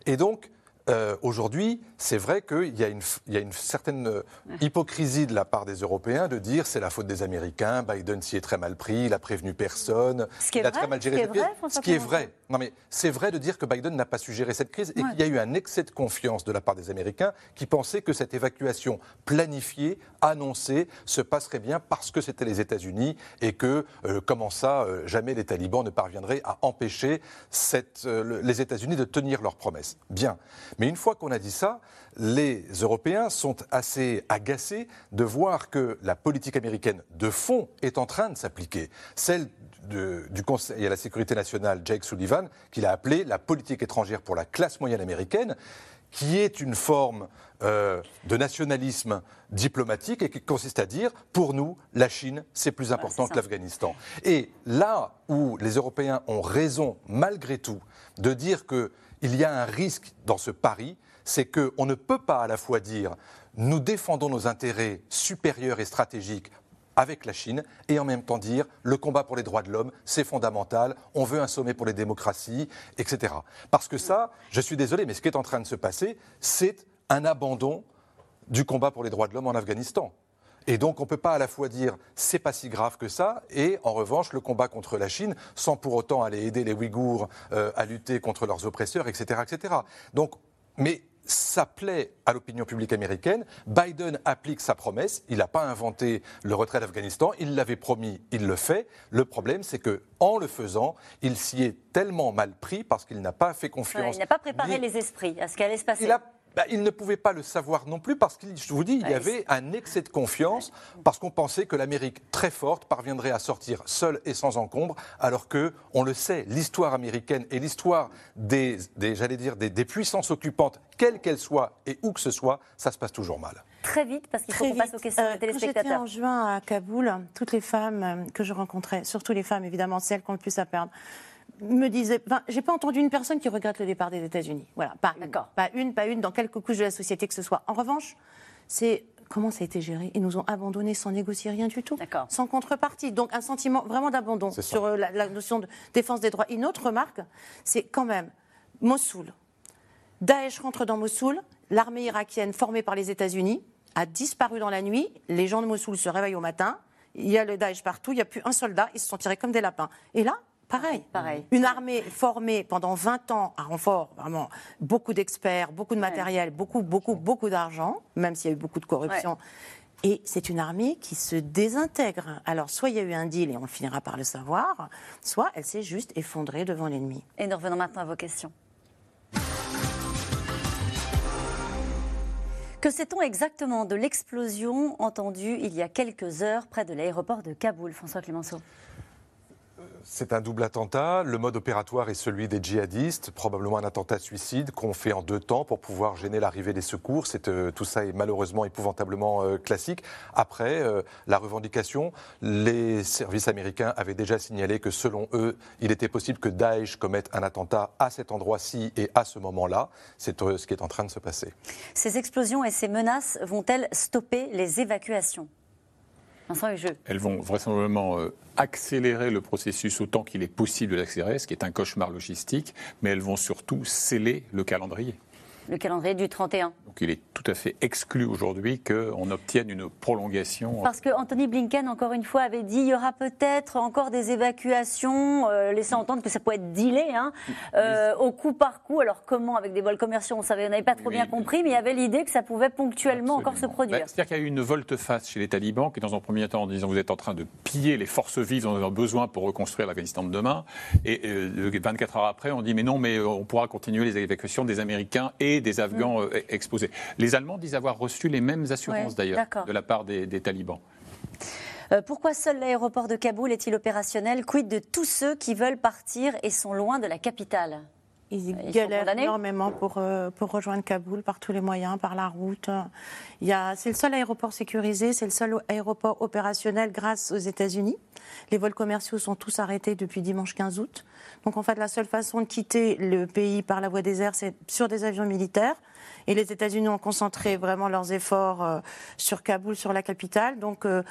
Et donc, euh, aujourd'hui, c'est vrai qu'il y, a une certaine hypocrisie de la part des Européens de dire c'est la faute des Américains, Biden s'y est très mal pris, il a prévenu personne, il a très mal géré ce qui est vrai, Non, mais c'est vrai de dire que Biden n'a pas su gérer cette crise et qu'il y a eu un excès de confiance de la part des Américains qui pensaient que cette évacuation planifiée, annoncée, se passerait bien parce que c'était les États-Unis et que, euh, comment ça, euh, jamais les talibans ne parviendraient à empêcher cette, euh, les États-Unis de tenir leurs promesses. Bien. Mais une fois qu'on a dit ça, les Européens sont assez agacés de voir que la politique américaine de fond est en train de s'appliquer. Celle du Conseil à la sécurité nationale, Jake Sullivan, qu'il a appelé la politique étrangère pour la classe moyenne américaine, qui est une forme euh, de nationalisme diplomatique et qui consiste à dire, pour nous, la Chine, c'est plus important que l'Afghanistan. Et là où les Européens ont raison, malgré tout, de dire qu'il y a un risque dans ce pari, c'est qu'on ne peut pas à la fois dire nous défendons nos intérêts supérieurs et stratégiques avec la Chine et en même temps dire le combat pour les droits de l'homme, c'est fondamental, on veut un sommet pour les démocraties, etc. Parce que ça, je suis désolé, mais ce qui est en train de se passer, c'est un abandon du combat pour les droits de l'homme en Afghanistan. Et donc on ne peut pas à la fois dire c'est pas si grave que ça et en revanche le combat contre la Chine sans pour autant aller aider les Ouïghours euh, à lutter contre leurs oppresseurs, etc., etc. Donc, mais ça plaît à l'opinion publique américaine. Biden applique sa promesse. Il n'a pas inventé le retrait d'Afghanistan. Il l'avait promis, il le fait. Le problème, c'est que en le faisant, il s'y est tellement mal pris parce qu'il n'a pas fait confiance. il n'a pas préparé les esprits à ce qui allait se passer. Bah, il ne pouvait pas le savoir non plus parce qu'il, je vous dis, il y avait un excès de confiance parce qu'on pensait que l'Amérique très forte parviendrait à sortir seule et sans encombre, alors que, on le sait, l'histoire américaine et l'histoire des, j'allais dire, des, puissances occupantes, quelles qu'elles soient et où que ce soit, ça se passe toujours mal. Très vite, parce qu'il faut qu'on passe aux questions des euh, téléspectateurs. J'étais en juin à Kaboul, toutes les femmes euh, que je rencontrais, surtout les femmes évidemment, celles qui ont le plus à perdre, me disait, enfin, j'ai pas entendu une personne qui regrette le départ des États-Unis. Voilà, pas une, pas une, pas une, dans quelque couche de la société que ce soit. En revanche, c'est comment ça a été géré. Ils nous ont abandonnés sans négocier rien du tout, sans contrepartie. Donc un sentiment vraiment d'abandon sur euh, la, notion de défense des droits. Une autre remarque, c'est quand même Mossoul. Daesh rentre dans Mossoul, l'armée irakienne formée par les États-Unis a disparu dans la nuit. Les gens de Mossoul se réveillent au matin. Il y a le Daesh partout, il n'y a plus un soldat, ils se sont tirés comme des lapins. Et là, Pareil. Pareil. Une armée formée pendant 20 ans à renfort, vraiment, beaucoup d'experts, beaucoup de matériel, beaucoup, beaucoup, beaucoup d'argent, même s'il y a eu beaucoup de corruption. Et c'est une armée qui se désintègre. Alors, soit il y a eu un deal et on finira par le savoir, soit elle s'est juste effondrée devant l'ennemi. Et nous revenons maintenant à vos questions. Que sait-on exactement de l'explosion entendue il y a quelques heures près de l'aéroport de Kaboul, François Clémenceau? C'est un double attentat. Le mode opératoire est celui des djihadistes, probablement un attentat suicide qu'on fait en deux temps pour pouvoir gêner l'arrivée des secours. Euh, tout ça est malheureusement épouvantablement euh, classique. Après, euh, la revendication, les services américains avaient déjà signalé que selon eux, il était possible que Daesh commette un attentat à cet endroit-ci et à ce moment-là. C'est ce qui est en train de se passer. Ces explosions et ces menaces vont-elles stopper les évacuations? Elles vont vraisemblablement euh, accélérer le processus autant qu'il est possible de l'accélérer, ce qui est un cauchemar logistique, mais elles vont surtout sceller le calendrier le calendrier du 31. Donc il est tout à fait exclu aujourd'hui qu'on obtienne une prolongation. Parce que Anthony Blinken, encore une fois, avait dit il y aura peut-être encore des évacuations, euh, laissant entendre que ça pourrait être dealé hein, euh, au coup par coup. Alors comment Avec des vols commerciaux, on savait, on n'avait pas trop bien compris, mais il y avait l'idée que ça pouvait ponctuellement encore se produire. Bah, c'est-à-dire qu'il y a eu une volte-face chez les talibans qui, dans un premier temps, en disant vous êtes en train de piller les forces vives dont nous avons besoin pour reconstruire l'Afghanistan de demain. Et 24 euh, heures après, on dit mais non, mais on pourra continuer les évacuations des Américains et des Afghans mm. euh, exposés. Les Allemands disent avoir reçu les mêmes assurances d'ailleurs de la part des, talibans. Euh, pourquoi seul l'aéroport de Kaboul est-il opérationnel? Quid de tous ceux qui veulent partir et sont loin de la capitale? Ils, galèrent énormément pour, euh, pour rejoindre Kaboul par tous les moyens, par la route. C'est le seul aéroport sécurisé, c'est le seul aéroport opérationnel grâce aux États-Unis. Les vols commerciaux sont tous arrêtés depuis dimanche 15 août. Donc en fait, la seule façon de quitter le pays par la voie des airs, c'est sur des avions militaires. Et les États-Unis ont concentré vraiment leurs efforts euh, sur Kaboul, sur la capitale. Donc euh,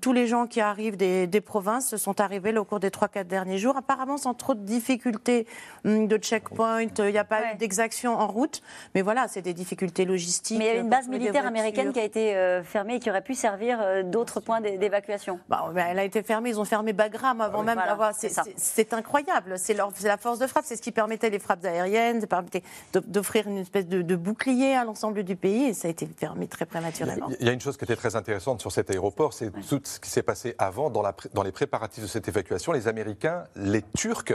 tous les gens qui arrivent des, provinces sont arrivés au cours des 3-4 derniers jours, apparemment sans trop de difficultés hum, de checkpoint, il n'y a pas eu d'exaction en route, mais voilà, c'est des difficultés logistiques. Mais il y a une base militaire américaine qui a été euh, fermée et qui aurait pu servir euh, d'autres points d'évacuation. Bah, elle a été fermée, ils ont fermé Bagram avant même d'avoir. C'est incroyable, c'est la force de frappe, c'est ce qui permettait les frappes aériennes, d'offrir une espèce de, de bouclier à l'ensemble du pays et ça a été fermé très prématurément. Il y a une chose qui était très intéressante sur cet aéroport, c'est tout ce qui s'est passé avant dans, la, dans les préparatifs de cette évacuation. Les Américains, les Turcs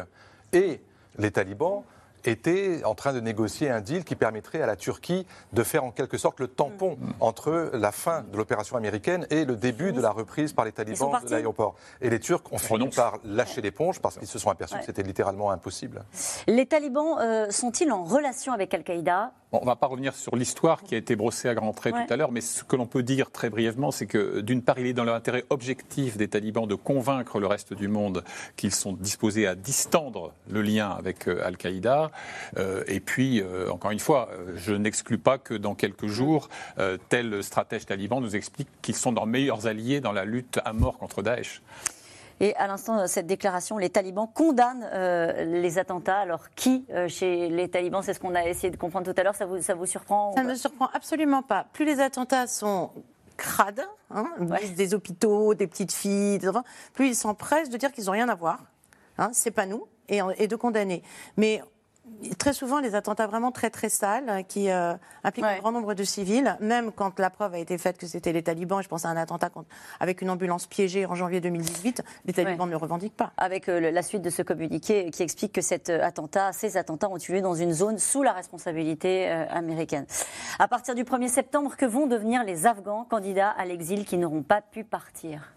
et les talibans était en train de négocier un deal qui permettrait à la Turquie de faire en quelque sorte le tampon mm. entre la fin de l'opération américaine et le début de la reprise par les talibans de l'aéroport. Et les Turcs ont fini par lâcher l'éponge parce qu'ils se sont aperçus que c'était littéralement impossible. Les talibans euh, sont-ils en relation avec Al-Qaïda? On ne va pas revenir sur l'histoire qui a été brossée à grands traits tout à l'heure, mais ce que l'on peut dire très brièvement, c'est que d'une part, il est dans l'intérêt objectif des talibans de convaincre le reste du monde qu'ils sont disposés à distendre le lien avec euh, Al-Qaïda. Euh, et puis, euh, encore une fois, je n'exclus pas que dans quelques jours, tel stratège taliban nous explique qu'ils sont leurs meilleurs alliés dans la lutte à mort contre Daesh. Et à l'instant de cette déclaration, les talibans condamnent euh, les attentats. Alors qui euh, chez les talibans C'est ce qu'on a essayé de comprendre tout à l'heure. Ça vous, ça vous surprend Ça ne me surprend absolument pas. Plus les attentats sont crades, hein, des hôpitaux, des petites filles, des enfants, plus ils s'empressent de dire qu'ils n'ont rien à voir. Hein, c'est pas nous, et, et de condamner. Mais très souvent les attentats vraiment très très sales hein, qui euh, impliquent un grand nombre de civils, même quand la preuve a été faite que c'était les talibans. Je pense à un attentat avec une ambulance piégée en janvier 2018. Les talibans ne le revendiquent pas. Avec euh, la suite de ce communiqué qui explique que cet euh, attentat, ces attentats ont tué dans une zone sous la responsabilité américaine. À partir du 1er septembre, que vont devenir les Afghans candidats à l'exil qui n'auront pas pu partir?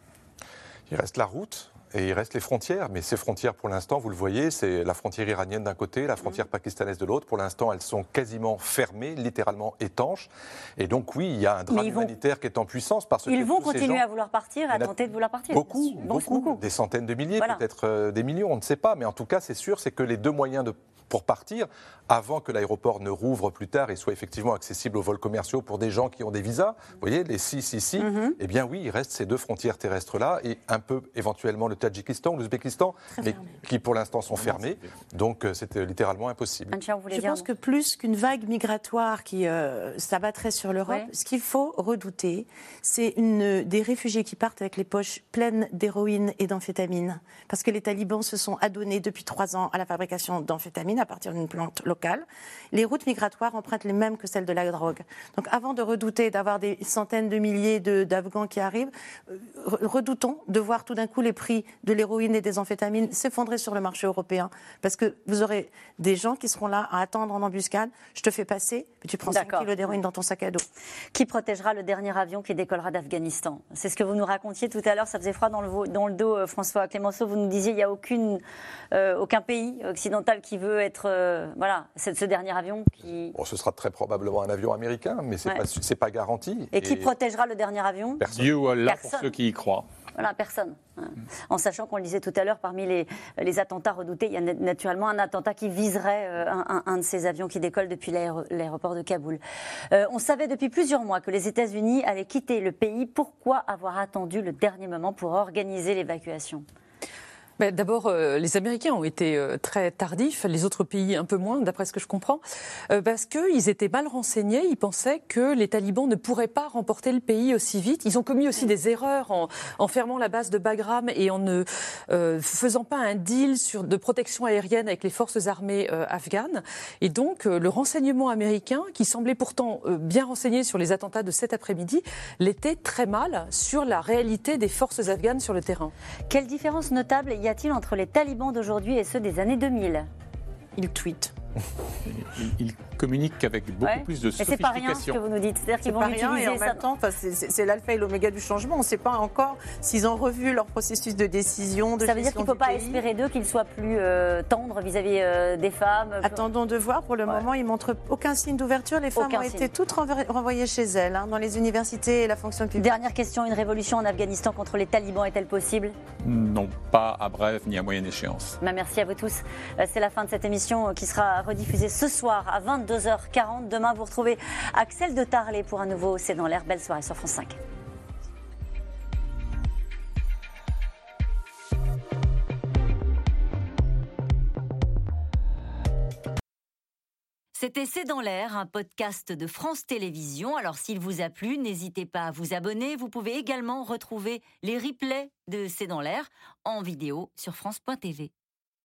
Il reste la route et il reste les frontières, mais ces frontières, pour l'instant, vous le voyez, c'est la frontière iranienne d'un côté, la frontière pakistanaise de l'autre. Pour l'instant, elles sont quasiment fermées, littéralement étanches. Et donc, oui, il y a un drame humanitaire qui est en puissance parce ils vont continuer à vouloir partir, à tenter de vouloir partir. Beaucoup, beaucoup, des centaines de milliers, peut-être euh, des millions, on ne sait pas. Mais en tout cas, c'est sûr, c'est que les deux moyens de pour partir, avant que l'aéroport ne rouvre plus tard et soit effectivement accessible aux vols commerciaux pour des gens qui ont des visas, vous voyez, les six ici, mhm. eh bien oui, il reste ces deux frontières terrestres-là et un peu éventuellement le Tadjikistan, l'Ouzbékistan, mais qui pour l'instant sont fermés. Donc euh, c'était littéralement impossible. Je pense que plus qu'une vague migratoire qui euh, s'abattrait sur l'Europe, ce qu'il faut redouter, c'est des réfugiés qui partent avec les poches pleines d'héroïne et d'amphétamine. Parce que les talibans se sont adonnés depuis trois ans à la fabrication d'amphétamine à partir d'une plante locale. Les routes migratoires empruntent les mêmes que celles de la drogue. Donc avant de redouter d'avoir des centaines de milliers d'Afghans qui arrivent, euh, redoutons de voir tout d'un coup les prix de l'héroïne et des amphétamines s'effondrer sur le marché européen. Parce que vous aurez des gens qui seront là à attendre en embuscade. Je te fais passer, puis tu prends 5 kilos d'héroïne dans ton sac à dos. Qui protégera le dernier avion qui décollera d'Afghanistan? C'est ce que vous nous racontiez tout à l'heure. Ça faisait froid dans le, dans le dos, euh, François Clémenceau. Vous nous disiez qu'il n'y a aucune, euh, aucun pays occidental qui veut être euh, voilà, ce dernier avion qui. Bon, ce sera très probablement un avion américain, mais c'est n'est pas, pas garanti. Et, qui protégera le dernier avion Personne. Dieu là pour ceux qui y croient. Voilà, personne. Hein. En sachant qu'on le disait tout à l'heure, parmi les, les, attentats redoutés, il y a naturellement un attentat qui viserait euh, un, de ces avions qui décolle depuis l'aéroport de Kaboul. Euh, on savait depuis plusieurs mois que les États-Unis allaient quitter le pays. Pourquoi avoir attendu le dernier moment pour organiser l'évacuation? D'abord, euh, les Américains ont été euh, très tardifs, les autres pays un peu moins, d'après ce que je comprends, euh, parce qu'ils étaient mal renseignés. Ils pensaient que les talibans ne pourraient pas remporter le pays aussi vite. Ils ont commis aussi des erreurs en, fermant la base de Bagram et en ne faisant pas un deal sur, de protection aérienne avec les forces armées afghanes. Et donc, le renseignement américain, qui semblait pourtant bien renseigné sur les attentats de cet après-midi, l'était très mal sur la réalité des forces afghanes sur le terrain. Quelle différence notable y a-t-il entre les talibans d'aujourd'hui et ceux des années 2000 Ils tweetent. Ils communiquent avec beaucoup plus de sophistication. c'est pas rien ce que vous nous dites. C'est-à-dire qu'ils vont utiliser en même temps, c'est l'alpha et l'oméga du changement. On ne sait pas encore s'ils ont revu leur processus de décision. De ça veut dire qu'il ne faut pas espérer d'eux qu'ils soient plus euh, tendres vis-à-vis euh, des femmes. Attendons de voir. Pour le moment, ils montrent aucun signe d'ouverture. Les femmes ont été toutes renvoyées chez elles, hein, dans les universités et la fonction publique. Dernière question une révolution en Afghanistan contre les talibans est-elle possible? Non, pas à brève ni à moyenne échéance. Bah, merci à vous tous. Euh, c'est la fin de cette émission qui sera rediffusée ce soir à 22h40. Demain, vous retrouvez Axel de Tarlé pour un nouveau C'est dans l'air. Belle soirée sur France 5. C'était C'est dans l'air, un podcast de France Télévisions. Alors s'il vous a plu, n'hésitez pas à vous abonner. Vous pouvez également retrouver les replays de C'est dans l'air en vidéo sur France.tv.